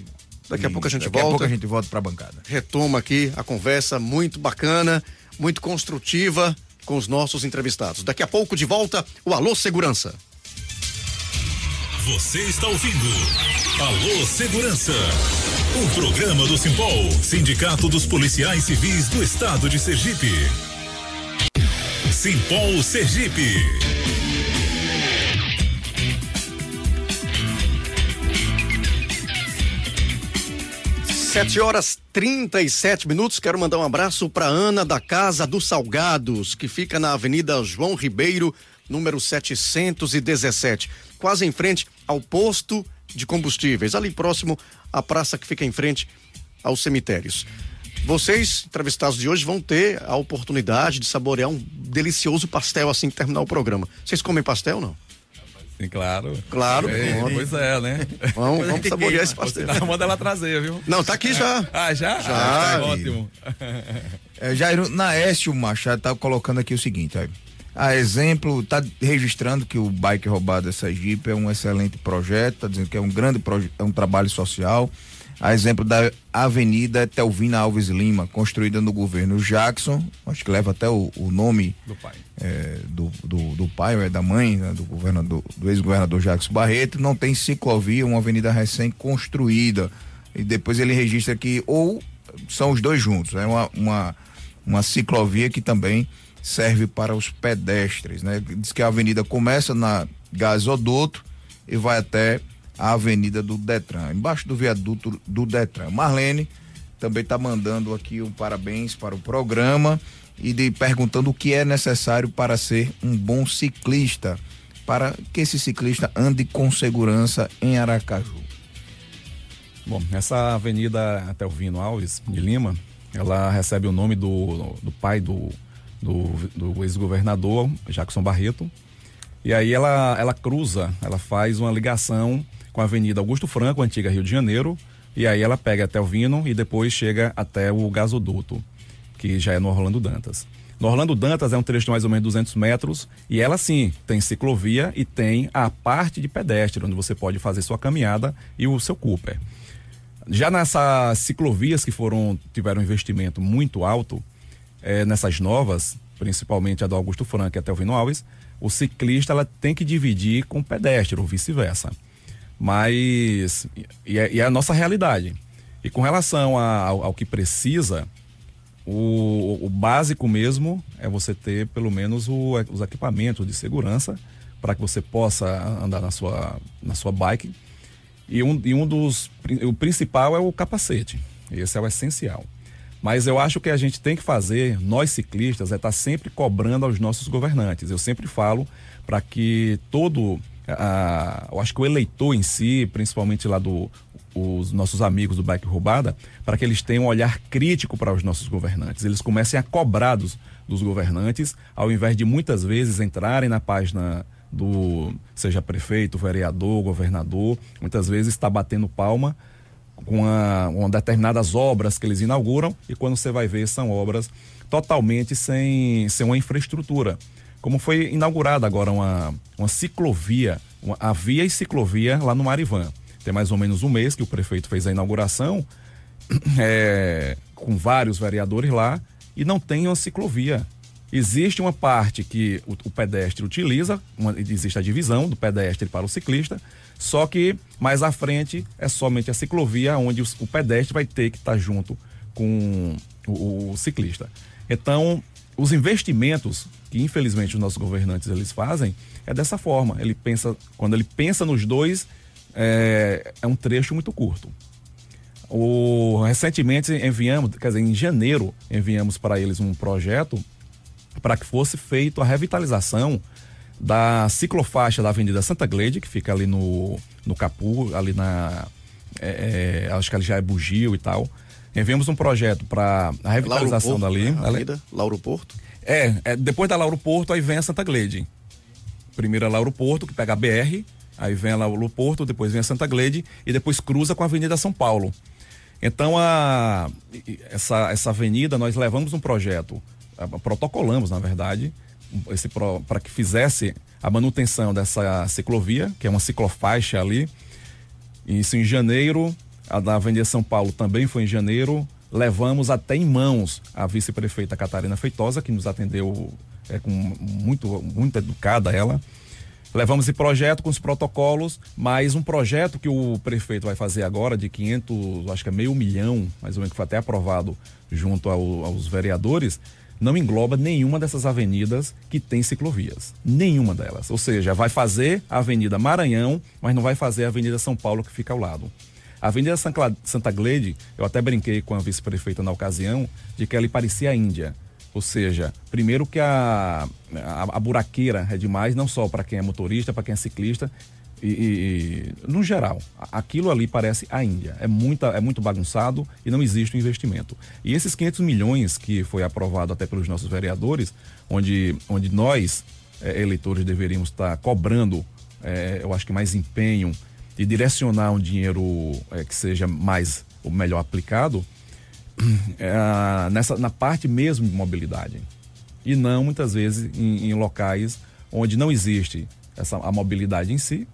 Daqui a pouco a gente daqui volta. Daqui a pouco a gente volta para a bancada. Retoma aqui a conversa muito bacana, muito construtiva com os nossos entrevistados. Daqui a pouco de volta o Alô Segurança. Você está ouvindo Alô Segurança, um programa do Simpol, Sindicato dos Policiais Civis do Estado de Sergipe. Simpol Sergipe. Sete horas trinta e sete minutos. Quero mandar um abraço para Ana da Casa dos Salgados, que fica na Avenida João Ribeiro, número 717, quase em frente ao posto de combustíveis, ali próximo à praça que fica em frente aos cemitérios. Vocês, entrevistados de hoje, vão ter a oportunidade de saborear um delicioso pastel assim que terminar o programa. Vocês comem pastel não? Sim, claro. Claro. É, pois é, né? Vamos, vamos saborear esse pastel. Manda ela trazer, viu? Não, tá aqui já. Ah, já? Já. Ah, tá ótimo. É, Jairo, na Este, o Machado tá colocando aqui o seguinte, ó. A exemplo, está registrando que o Bike Roubado Sergipe é um excelente projeto, está dizendo que é um grande projeto, é um trabalho social. A exemplo da Avenida Telvina Alves Lima, construída no governo Jackson, acho que leva até o, o nome do pai, é, do, do, do, pai ou é da mãe, né, do governador, do ex-governador Jackson Barreto, não tem ciclovia, uma avenida recém-construída. E depois ele registra que ou são os dois juntos, é uma, uma, uma ciclovia que também serve para os pedestres, né? Diz que a avenida começa na gasoduto e vai até a avenida do Detran, embaixo do viaduto do Detran. Marlene também está mandando aqui um parabéns para o programa e de perguntando o que é necessário para ser um bom ciclista, para que esse ciclista ande com segurança em Aracaju. Bom, essa avenida até o Vino Alves de Lima, ela recebe o nome do, do pai do do, do ex-governador Jackson Barreto. E aí ela, ela cruza, ela faz uma ligação com a Avenida Augusto Franco, antiga Rio de Janeiro, e aí ela pega até o Vino e depois chega até o gasoduto, que já é no Orlando Dantas. No Orlando Dantas é um trecho de mais ou menos 200 metros e ela sim tem ciclovia e tem a parte de pedestre, onde você pode fazer sua caminhada e o seu Cooper. Já nessas ciclovias que foram tiveram um investimento muito alto, é, nessas novas, principalmente a do Augusto Franco e até o Vino Alves, o ciclista ela tem que dividir com o pedestre ou vice-versa. Mas e é, e é, a nossa realidade. E com relação a, ao, ao, que precisa, o, o, básico mesmo é você ter pelo menos o, os equipamentos de segurança para que você possa andar na sua, na sua bike. E um, e um dos. O principal é o capacete. Esse é o essencial. Mas eu acho que a gente tem que fazer, nós ciclistas, é estar tá sempre cobrando aos nossos governantes. Eu sempre falo para que todo. Uh, eu acho que o eleitor em si, principalmente lá do os nossos amigos do Bike Roubada, para que eles tenham um olhar crítico para os nossos governantes. Eles comecem a cobrar dos, dos governantes, ao invés de muitas vezes entrarem na página do seja prefeito, vereador, governador, muitas vezes está batendo palma com uma, determinadas obras que eles inauguram e quando você vai ver são obras totalmente sem, sem uma infraestrutura. Como foi inaugurada agora uma, uma ciclovia, uma, a via e ciclovia lá no Marivan. Tem mais ou menos um mês que o prefeito fez a inauguração, é, com vários vereadores lá, e não tem uma ciclovia. Existe uma parte que o, o pedestre utiliza, uma, existe a divisão do pedestre para o ciclista, só que mais à frente é somente a ciclovia onde o, o pedestre vai ter que estar junto com o, o, ciclista. Então, os investimentos que infelizmente os nossos governantes eles fazem é dessa forma. Ele pensa, quando ele pensa nos dois, é, é um trecho muito curto. O, recentemente enviamos, quer dizer, em janeiro enviamos para eles um projeto para que fosse feito a revitalização da ciclofaixa da Avenida Santa Gleide, que fica ali no, no Capu, ali na. É, é, acho que ali já é Bugio e tal. Enviamos um projeto para a revitalização Lauro Porto, dali. né? Avenida Lauro Porto. é, é, depois da Lauro Porto, aí vem a Santa Gleide. Primeiro é Lauro Porto, que pega a BR, aí vem a Lauro Porto, depois vem a Santa Gleide e depois cruza com a Avenida São Paulo. Então, a, essa, essa avenida, nós levamos um projeto, protocolamos, na verdade, esse para que fizesse a manutenção dessa ciclovia, que é uma ciclofaixa ali. Isso em janeiro, a da Avenida São Paulo também foi em janeiro. Levamos até em mãos a vice-prefeita Catarina Feitosa, que nos atendeu é, com muito, muito educada ela. Levamos esse projeto com os protocolos, mas um projeto que o prefeito vai fazer agora de 500, acho que é meio milhão, mais ou menos, que foi até aprovado junto ao- aos vereadores, não engloba nenhuma dessas avenidas que tem ciclovias. Nenhuma delas. Ou seja, vai fazer a Avenida Maranhão, mas não vai fazer a Avenida São Paulo que fica ao lado. A Avenida Santa Gleide, eu até brinquei com a vice-prefeita na ocasião, de que ela parecia a Índia. Ou seja, primeiro que a, a, a buraqueira é demais, não só para quem é motorista, para quem é ciclista, e, e- e, no geral, aquilo ali parece a Índia. É, muita, é muito bagunçado e não existe o investimento. E esses 500 milhões que foi aprovado até pelos nossos vereadores, onde, onde nós, eh, eleitores, deveríamos estar cobrando, eh, eu acho que mais empenho de direcionar um dinheiro eh, que seja mais o melhor aplicado, é, nessa, na parte mesmo de mobilidade. E não, muitas vezes, em, em locais onde não existe essa, a mobilidade em si,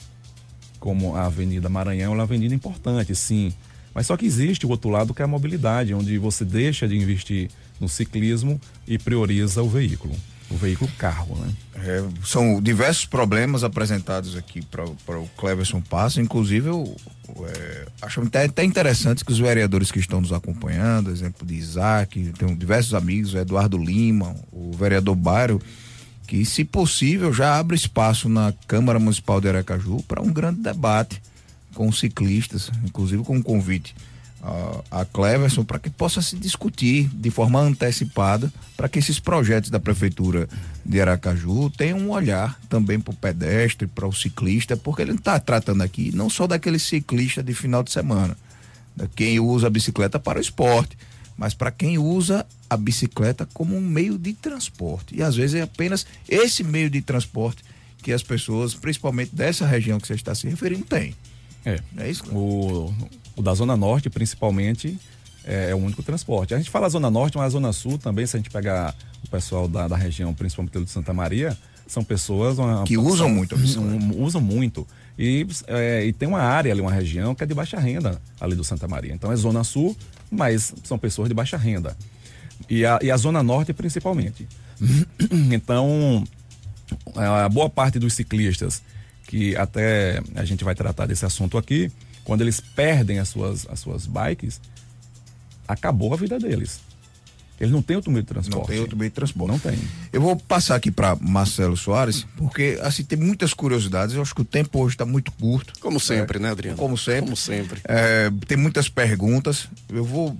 como a Avenida Maranhão, é uma avenida importante, sim. Mas só que existe o outro lado que é a mobilidade, onde você deixa de investir no ciclismo e prioriza o veículo, o veículo carro, né? É, são diversos problemas apresentados aqui para o Cleverson Passo, inclusive eu é, acho até, até interessante que os vereadores que estão nos acompanhando, exemplo de Isaac, tem diversos amigos, o Eduardo Lima, o vereador Bairro, que se possível já abre espaço na Câmara Municipal de Aracaju para um grande debate com os ciclistas, inclusive com um convite a, a Cleverson para que possa se discutir de forma antecipada para que esses projetos da prefeitura de Aracaju tenham um olhar também para o pedestre, para o ciclista, porque ele está tratando aqui não só daquele ciclista de final de semana, da quem usa a bicicleta para o esporte, mas para quem usa a bicicleta como um meio de transporte. E às vezes é apenas esse meio de transporte que as pessoas, principalmente dessa região que você está se referindo, têm. É. É isso? O, o da Zona Norte, principalmente, é, é o único transporte. A gente fala Zona Norte, mas a Zona Sul também, se a gente pegar o pessoal da, da região, principalmente do de Santa Maria, são pessoas uma, Que usam são- muito a bicicleta. usam muito. E, é, e tem uma área ali, uma região que é de baixa renda ali do Santa Maria. Então é Zona Sul, mas são pessoas de baixa renda. E a, e a Zona Norte principalmente. Então, a boa parte dos ciclistas, que até a gente vai tratar desse assunto aqui, quando eles perdem as suas, as suas bikes, acabou a vida deles. Eles não têm outro meio de transporte. Não tem outro meio de transporte. Não tem. Eu vou passar aqui para Marcelo Soares, porque assim tem muitas curiosidades. Eu acho que o tempo hoje está muito curto. Como sempre, né, Adriano? Como sempre. Como sempre. É, tem muitas perguntas. Eu vou.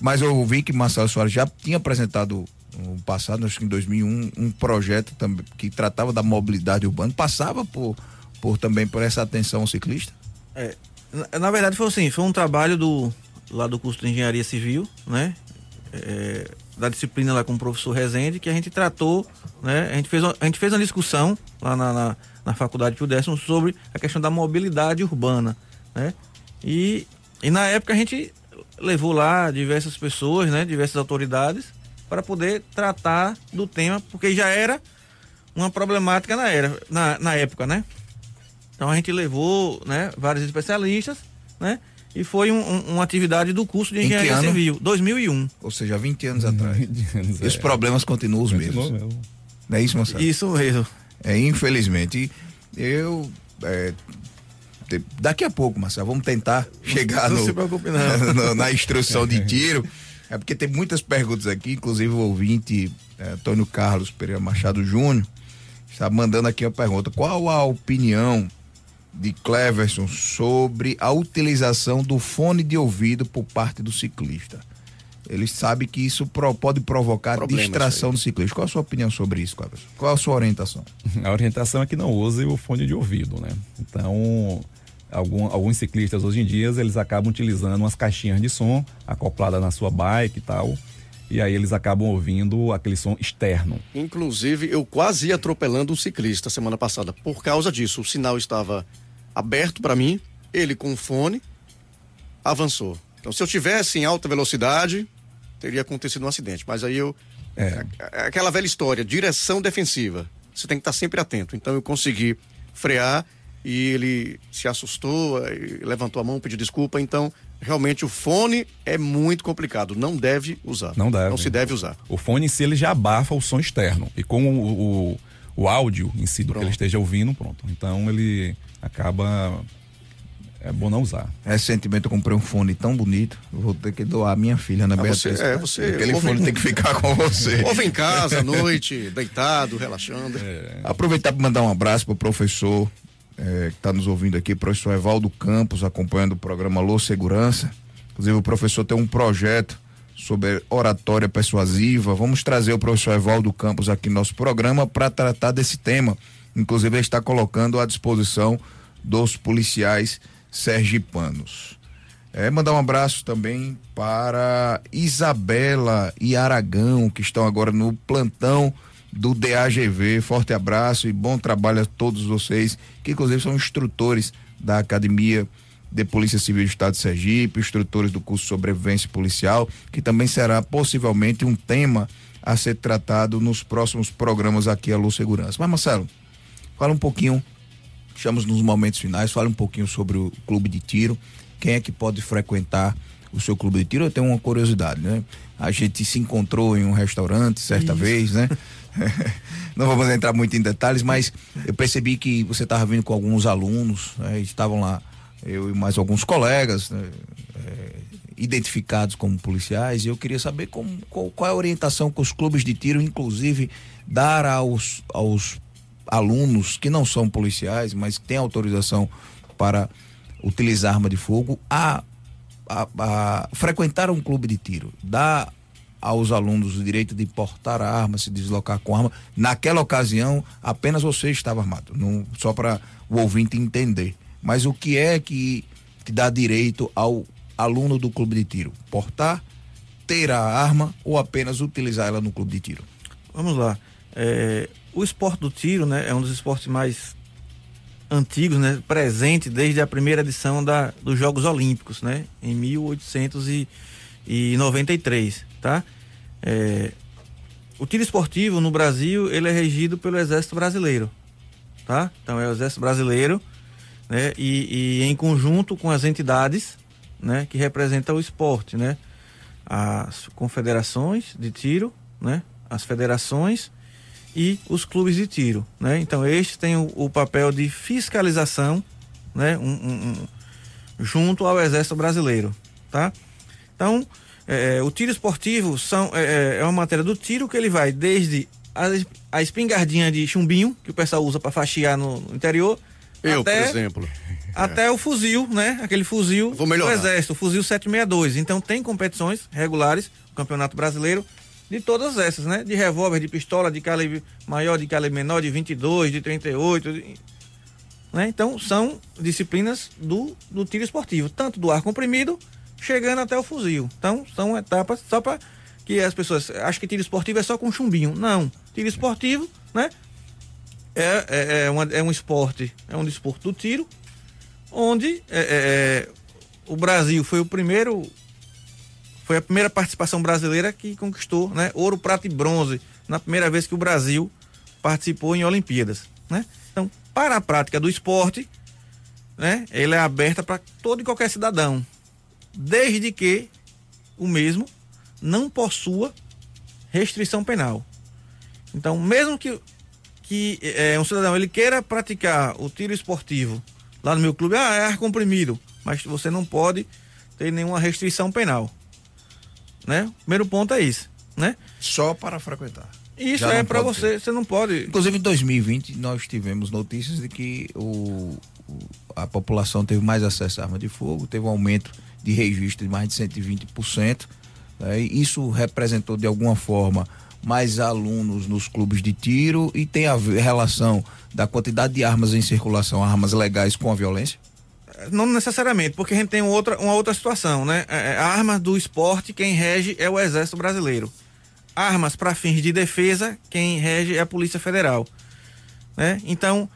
Mas eu vi que Marcelo Soares já tinha apresentado no passado, acho que em 2001, um projeto também que tratava da mobilidade urbana. Passava por, por também por essa atenção ao ciclista. É, na, na verdade foi assim, foi um trabalho do lá do curso de engenharia civil, né? É, da disciplina lá com o professor Rezende, que a gente tratou, né? A gente fez, uma- a gente fez uma discussão lá na, na, na faculdade Pio Décimo sobre a questão da mobilidade urbana, né? E, e na época a gente levou lá diversas pessoas, né? Diversas autoridades para poder tratar do tema, porque já era uma problemática na, era, na, na época, né? Então a gente levou, né, vários especialistas, né? E foi um- um- uma atividade do curso de Em que engenharia ano? civil, 2001. Ou seja, há 20 anos atrás. E os É. problemas continuam os mesmos. mesmo. Não é isso, Marcelo? Isso mesmo. É, infelizmente. Eu. é, te- daqui a pouco, Marcelo, vamos tentar chegar não no, se preocupe, não. no- na instrução de tiro. É porque tem muitas perguntas aqui, inclusive o ouvinte é, Antônio Carlos Pereira Machado Júnior está mandando aqui uma pergunta. Qual a opinião de Cleverson sobre a utilização do fone de ouvido por parte do ciclista? Ele sabe que isso pro, pode provocar Problema distração do ciclista. Qual a sua opinião sobre isso, Cláudio? Qual a sua orientação? A orientação é que não use o fone de ouvido, né? Então, algum, alguns ciclistas hoje em dia, eles acabam utilizando umas caixinhas de som acopladas na sua bike e tal. E aí eles acabam ouvindo aquele som externo. Inclusive, eu quase ia atropelando um ciclista semana passada por causa disso. O sinal estava aberto para mim, ele com o fone avançou. Então, se eu tivesse em alta velocidade, teria acontecido um acidente. Mas aí eu. É. Aquela velha história, direção defensiva. Você tem que estar sempre atento. Então, eu consegui frear e ele se assustou, levantou a mão, pediu desculpa. Então, realmente o fone é muito complicado. Não deve usar. Não deve. Não se deve usar. O fone em si ele já abafa o som externo. E com o, o, o áudio em si do pronto. que ele esteja ouvindo, pronto. Então ele acaba é bom não usar. Recentemente eu comprei um fone tão bonito, vou ter que doar a minha filha na né, ah, Beatriz. Você, é, você. Aquele fone tem que ficar com você. Ouve em casa, à noite, deitado, relaxando. É. Aproveitar para mandar um abraço pro professor é, que está nos ouvindo aqui, professor Evaldo Campos, acompanhando o programa Lô Segurança. Inclusive, o professor tem um projeto sobre oratória persuasiva. Vamos trazer o professor Evaldo Campos aqui no nosso programa para tratar desse tema. Inclusive, está colocando à disposição dos policiais sergipanos. É, mandar um abraço também para Isabela e Aragão, que estão agora no plantão do DAGV. Forte abraço e bom trabalho a todos vocês, que inclusive são instrutores da Academia de Polícia Civil do Estado de Sergipe, instrutores do curso sobrevivência policial, que também será possivelmente um tema a ser tratado nos próximos programas aqui a Luz Segurança. Mas Marcelo, fala um pouquinho Estamos nos momentos finais. Fale um pouquinho sobre o clube de tiro. Quem é que pode frequentar o seu clube de tiro? Eu tenho uma curiosidade, né? A gente se encontrou em um restaurante certa Isso. vez, né? Não vamos entrar muito em detalhes, mas eu percebi que você estava vindo com alguns alunos, né? estavam lá, eu e mais alguns colegas, né? é, identificados como policiais, e eu queria saber como, qual, qual é a orientação que os clubes de tiro, inclusive, dar aos, aos alunos que não são policiais, mas que têm autorização para utilizar arma de fogo, a, a, a frequentar um clube de tiro, dá aos alunos o direito de portar a arma, se deslocar com arma. Naquela ocasião, apenas você estava armado, não, só para o ouvinte entender. Mas o que é que, que dá direito ao aluno do clube de tiro? Portar, ter a arma ou apenas utilizar ela no clube de tiro? Vamos lá. É, o esporte do tiro, né, é um dos esportes mais antigos, né, presente desde a primeira edição da, dos Jogos Olímpicos, né, em 1893, tá? É, o tiro esportivo no Brasil ele é regido pelo Exército Brasileiro, tá? Então é o Exército Brasileiro, né, e, e em conjunto com as entidades, né, que representam o esporte, né, as confederações de tiro, né, as federações e os clubes de tiro, né? Então este tem o, o papel de fiscalização, né? Um, um, um, junto ao Exército Brasileiro, tá? Então é, o tiro esportivo são, é, é, é uma matéria do tiro que ele vai desde a, a espingardinha de chumbinho que o pessoal usa para faxiar no, no interior. Eu, até, por exemplo. Até o fuzil, né? Aquele fuzil do Exército, o fuzil 762. Então tem competições regulares, o Campeonato Brasileiro de todas essas, né? De revólver, de pistola, de calibre maior, de calibre menor, de 22, de 38, de... Né? Então, são disciplinas do, do tiro esportivo, tanto do ar comprimido, chegando até o fuzil. Então, são etapas só para que as pessoas acham que tiro esportivo é só com chumbinho. Não. Tiro esportivo, né? É, é, é, uma, é um esporte, é um desporto do tiro, onde é, é, é o Brasil foi o primeiro foi a primeira participação brasileira que conquistou né, ouro, prata e bronze na primeira vez que o Brasil participou em Olimpíadas. Né? Então, para a prática do esporte, né, ele é aberta para todo e qualquer cidadão, desde que o mesmo não possua restrição penal. Então, mesmo que, que é, um cidadão ele queira praticar o tiro esportivo lá no meu clube, ah, é ar comprimido, mas você não pode ter nenhuma restrição penal né? O primeiro ponto é isso, né? Só para frequentar. Isso Já é para você, você não pode. Inclusive em 2020 nós tivemos notícias de que o, a população teve mais acesso à arma de fogo, teve um aumento de registro de mais de 120%, Né? Isso representou de alguma forma mais alunos nos clubes de tiro e tem a relação da quantidade de armas em circulação, armas legais com a violência? Não necessariamente, porque a gente tem outra, uma outra situação, né? É, é armas do esporte, quem rege é o Exército Brasileiro. Armas para fins de defesa, quem rege é a Polícia Federal. Né? Então,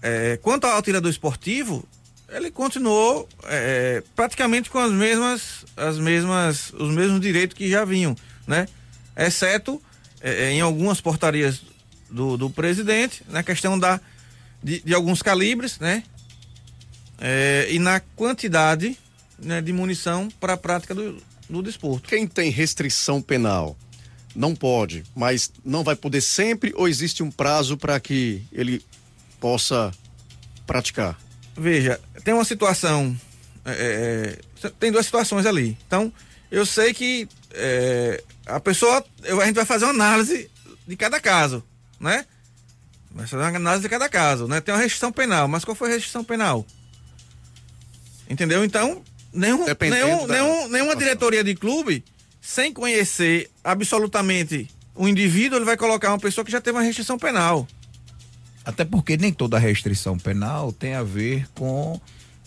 é, quanto ao atirador esportivo, ele continuou é, praticamente com as mesmas, as mesmas, os mesmos direitos que já vinham, né? Exceto é, é em algumas portarias do, do presidente, na questão da, de, de alguns calibres, né? É, e na quantidade né, de munição para a prática do, do desporto. Quem tem restrição penal não pode, mas não vai poder sempre ou existe um prazo para que ele possa praticar? Veja, tem uma situação, é, é, tem duas situações ali. Então, eu sei que é, a pessoa, a gente vai fazer uma análise de cada caso, né? Vai fazer uma análise de cada caso, né? Tem uma restrição penal, mas qual foi a restrição penal? Entendeu? Então, nenhum, nenhum, da... nenhum, nenhuma diretoria de clube, sem conhecer absolutamente o indivíduo, ele vai colocar uma pessoa que já teve uma restrição penal. Até porque nem toda restrição penal tem a ver com,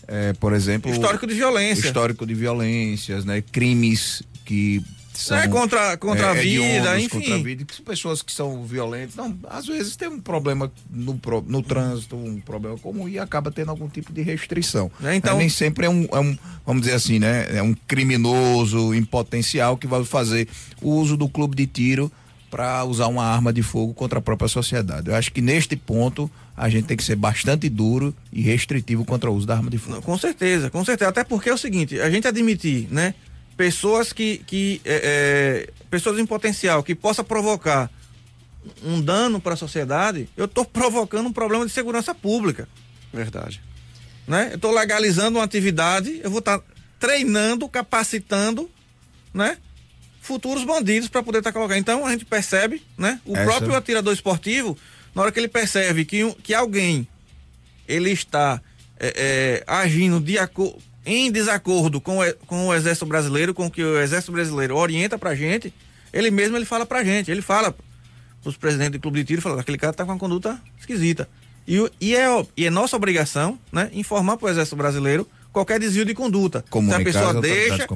é, por exemplo. Histórico de violência. Histórico de violências, né? Crimes que são, é contra, contra é, a vida, enfim. Contra a vida, que pessoas que são violentas, não, às vezes tem um problema no, no trânsito, um problema comum e acaba tendo algum tipo de restrição. É, então, nem sempre é um, é um, vamos dizer assim, né, é um criminoso em potencial que vai fazer o uso do clube de tiro para usar uma arma de fogo contra a própria sociedade. Eu acho que neste ponto a gente tem que ser bastante duro e restritivo contra o uso da arma de fogo. Com certeza, com certeza. Até porque é o seguinte, a gente admitir, né? Pessoas que, que é, é, pessoas em potencial que possa provocar um dano para a sociedade, eu estou provocando um problema de segurança pública. Verdade. Né? Eu estou legalizando uma atividade, eu vou estar tá treinando, capacitando, né? Futuros bandidos para poder estar tá colocando. Então a gente percebe, né? O Essa... próprio atirador esportivo, na hora que ele percebe que, que alguém ele está é, é, agindo de acordo em desacordo com o, com o Exército Brasileiro, com o que o Exército Brasileiro orienta pra gente, ele mesmo ele fala pra gente, ele fala pros presidentes do clube de tiro, fala, aquele cara tá com uma conduta esquisita. E, e, é, e é nossa obrigação, né, informar pro Exército Brasileiro qualquer desvio de conduta. Comunicar Se a pessoa deixa,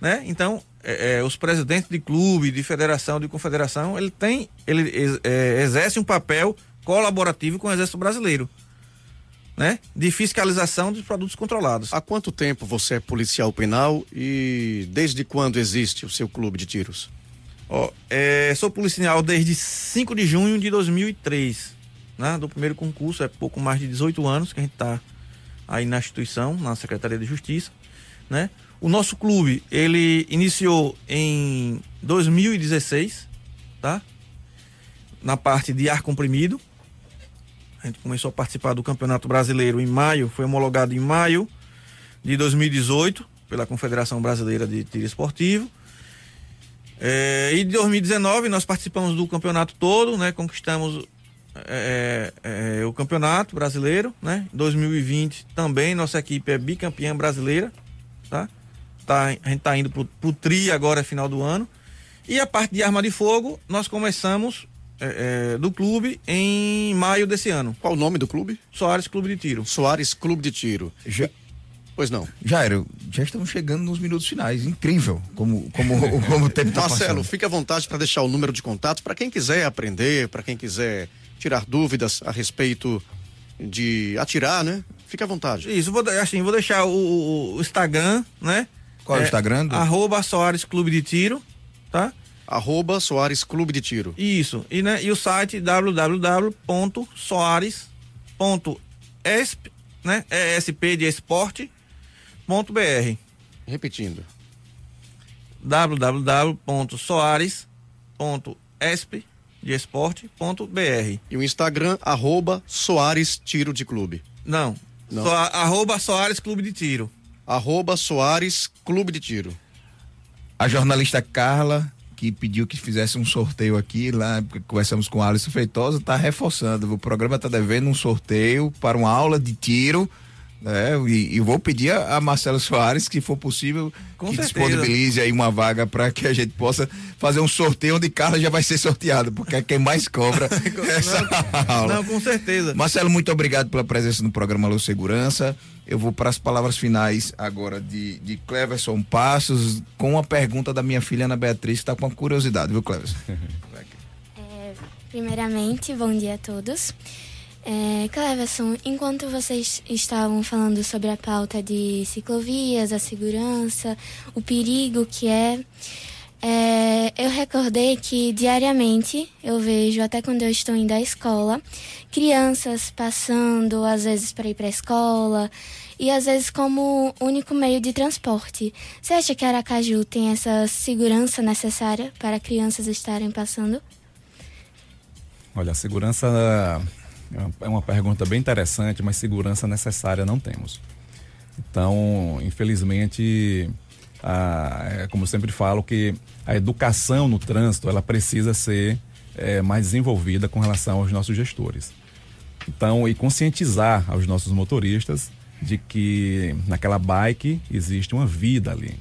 né? Então, é, é, os presidentes de clube, de federação, de confederação, ele tem, ele é, exerce um papel colaborativo com o Exército Brasileiro né, de fiscalização dos produtos controlados. Há quanto tempo você é policial penal e desde quando existe o seu clube de tiros? Ó, é, sou policial desde 5 de junho de 2003, né, do primeiro concurso, é pouco mais de 18 anos que a gente está aí na instituição, na Secretaria de Justiça, né? O nosso clube, ele iniciou em 2016, tá? Na parte de ar comprimido, a gente começou a participar do Campeonato Brasileiro em maio, foi homologado em maio de 2018 pela Confederação Brasileira de Tiro Esportivo. É, e de 2019 nós participamos do campeonato todo, né? Conquistamos é, é, o campeonato brasileiro, né? 2020 também nossa equipe é bicampeã brasileira, tá? tá a gente tá indo pro, pro tri agora final do ano. E a parte de arma de fogo nós começamos é, é, do clube em maio desse ano. Qual o nome do clube? Soares Clube de Tiro. Soares Clube de Tiro. Já... Pois não. Jairo, já estamos chegando nos minutos finais. Incrível como, como, como o tempo está Marcelo, fique à vontade para deixar o número de contato para quem quiser aprender, para quem quiser tirar dúvidas a respeito de atirar, né? Fique à vontade. Isso, vou, assim, vou deixar o, o Instagram, né? Qual é, o Instagram? Arroba Soares Clube de Tiro, tá? Arroba Soares Clube de Tiro. Isso. E, né, e o site www.soares.esp, né? ESP de esporte.br. Repetindo. www.soares.esp de esporte.br. E o Instagram, arroba Soares Tiro de Clube. Não. Não. So, arroba Soares Clube de Tiro. Arroba Soares Clube de Tiro. A jornalista Carla que pediu que fizesse um sorteio aqui, lá conversamos com o Alisson Feitosa, está reforçando. O programa está devendo um sorteio para uma aula de tiro É, e, e, vou pedir a, a Marcelo Soares, que for possível, Com que certeza. disponibilize aí uma vaga para que a gente possa fazer um sorteio onde Carla já vai ser sorteado, porque é quem mais cobra essa não, aula. Não, com certeza. Marcelo, muito obrigado pela presença no programa Luz Segurança. Eu vou para as palavras finais agora de, de Cleverson Passos, com a pergunta da minha filha Ana Beatriz, que está com uma curiosidade, viu, Cleverson? É, primeiramente, bom dia a todos. É, Cleverson, enquanto vocês estavam falando sobre a pauta de ciclovias, a segurança, o perigo que é, é, eu recordei que diariamente eu vejo, até quando eu estou indo à escola, crianças passando, às vezes para ir para a escola, e às vezes como único meio de transporte. Você acha que Aracaju tem essa segurança necessária para crianças estarem passando? Olha, a segurança é uma pergunta bem interessante, mas segurança necessária não temos. Então, infelizmente, a, é, como sempre falo, que a educação no trânsito ela precisa ser é, mais desenvolvida com relação aos nossos gestores. Então, e conscientizar aos nossos motoristas de que naquela bike existe uma vida ali.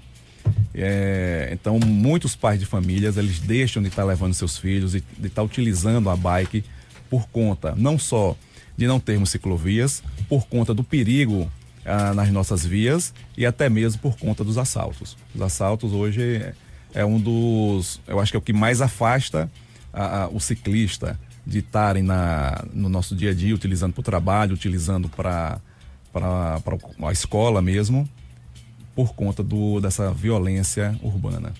É, então, muitos pais de famílias eles deixam de estar levando seus filhos e de estar utilizando a bike por conta não só de não termos ciclovias, por conta do perigo ah, nas nossas vias e até mesmo por conta dos assaltos. Os assaltos hoje é, é um dos, eu acho que é o que mais afasta o ciclista de estarem na, no nosso dia a dia, utilizando para o trabalho, utilizando para a escola mesmo, por conta do, dessa violência urbana.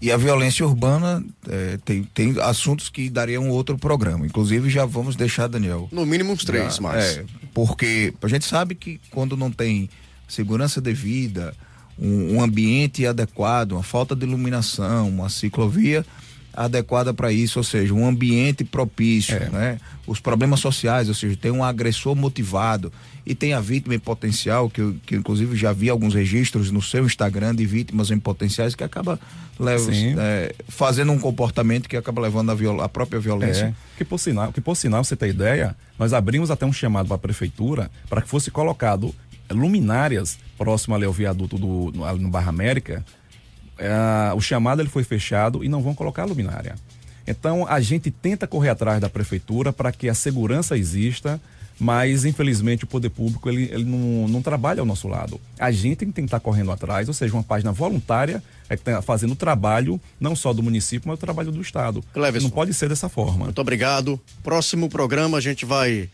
E a violência urbana é, tem, tem assuntos que dariam outro programa. Inclusive, já vamos deixar, Daniel. No mínimo uns três, já, mais. É, porque a gente sabe que quando não tem segurança devida, um, um ambiente adequado, uma falta de iluminação, uma ciclovia adequada para isso, ou seja, um ambiente propício, é. né? Os problemas sociais, ou seja, tem um agressor motivado e tem a vítima em potencial, que, que inclusive já vi alguns registros no seu Instagram de vítimas em potenciais que acaba leva, é, fazendo um comportamento que acaba levando a, viol, a própria violência. É, que por sinal, que por sinal, você tem ideia, nós abrimos até um chamado para a prefeitura para que fosse colocado luminárias próximo ali ao viaduto do, no, no Barra América, é, o chamado ele foi fechado e não vão colocar luminária. Então a gente tenta correr atrás da prefeitura para que a segurança exista, mas infelizmente o poder público ele, ele não, não trabalha ao nosso lado. A gente tem que estar correndo atrás, ou seja, uma página voluntária é que está fazendo o trabalho não só do município, mas o trabalho do estado. Cleverson, não pode ser dessa forma. Muito obrigado. Próximo programa a gente vai,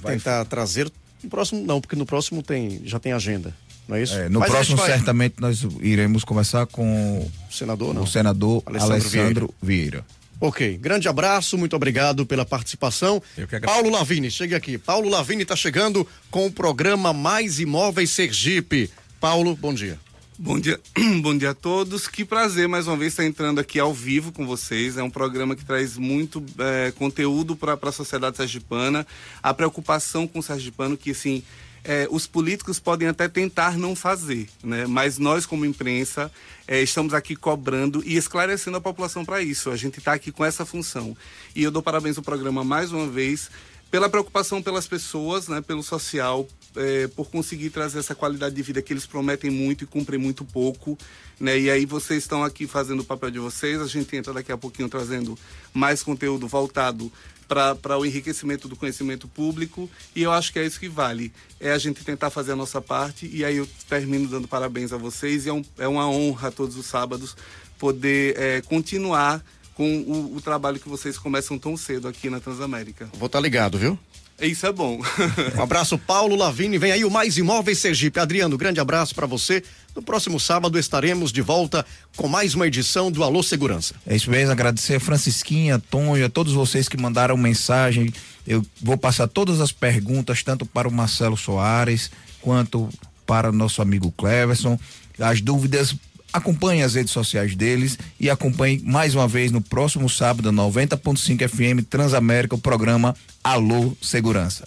vai tentar trazer. No próximo não, porque no próximo tem já tem agenda não é isso? É, no Mas próximo, vai... certamente, nós iremos conversar com o senador, não. o senador Alessandro, Alessandro Vieira. Vieira. Ok, grande abraço, muito obrigado pela participação. Paulo Lavini, chegue aqui. Paulo Lavini está chegando com o programa Mais Imóveis Sergipe. Paulo, bom dia. Bom dia, bom dia a todos. Que prazer mais uma vez estar entrando aqui ao vivo com vocês. É um programa que traz muito é, conteúdo para a sociedade sergipana. A preocupação com o sergipano que assim é, os políticos podem até tentar não fazer, né? mas nós, como imprensa, é, estamos aqui cobrando e esclarecendo a população para isso. A gente está aqui com essa função. E eu dou parabéns ao programa mais uma vez pela preocupação pelas pessoas, né, pelo social, é, por conseguir trazer essa qualidade de vida que eles prometem muito e cumprem muito pouco. Né? E aí vocês estão aqui fazendo o papel de vocês, a gente entra daqui a pouquinho trazendo mais conteúdo voltado para o enriquecimento do conhecimento público e eu acho que é isso que vale. É a gente tentar fazer a nossa parte e aí eu termino dando parabéns a vocês e é, um, é uma honra todos os sábados poder é, continuar com o, o, trabalho que vocês começam tão cedo aqui na Transamérica. Vou estar tá ligado, viu? Isso é bom. um abraço, Paulo Lavini. Vem aí o Mais Imóveis Sergipe. Adriano, grande abraço para você. No próximo sábado estaremos de volta com mais uma edição do Alô Segurança. É isso mesmo, agradecer a Francisquinha, Tonho, a todos vocês que mandaram mensagem. Eu vou passar todas as perguntas, tanto para o Marcelo Soares quanto para o nosso amigo Cleverson. As dúvidas acompanhe as redes sociais deles e acompanhe mais uma vez no próximo sábado, 90.5 FM Transamérica, o programa Alô Segurança.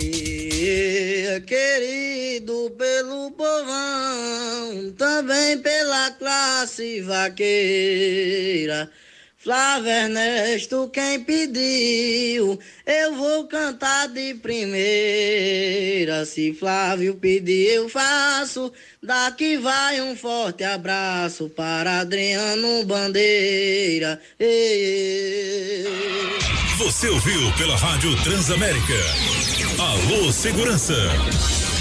E, querido pelo povão, também pela classe vaqueira Flávio Ernesto, quem pediu, eu vou cantar de primeira. Se Flávio pedir, eu faço. Daqui vai um forte abraço para Adriano Bandeira. Ei, ei. Você ouviu pela Rádio Transamérica. Alô Segurança.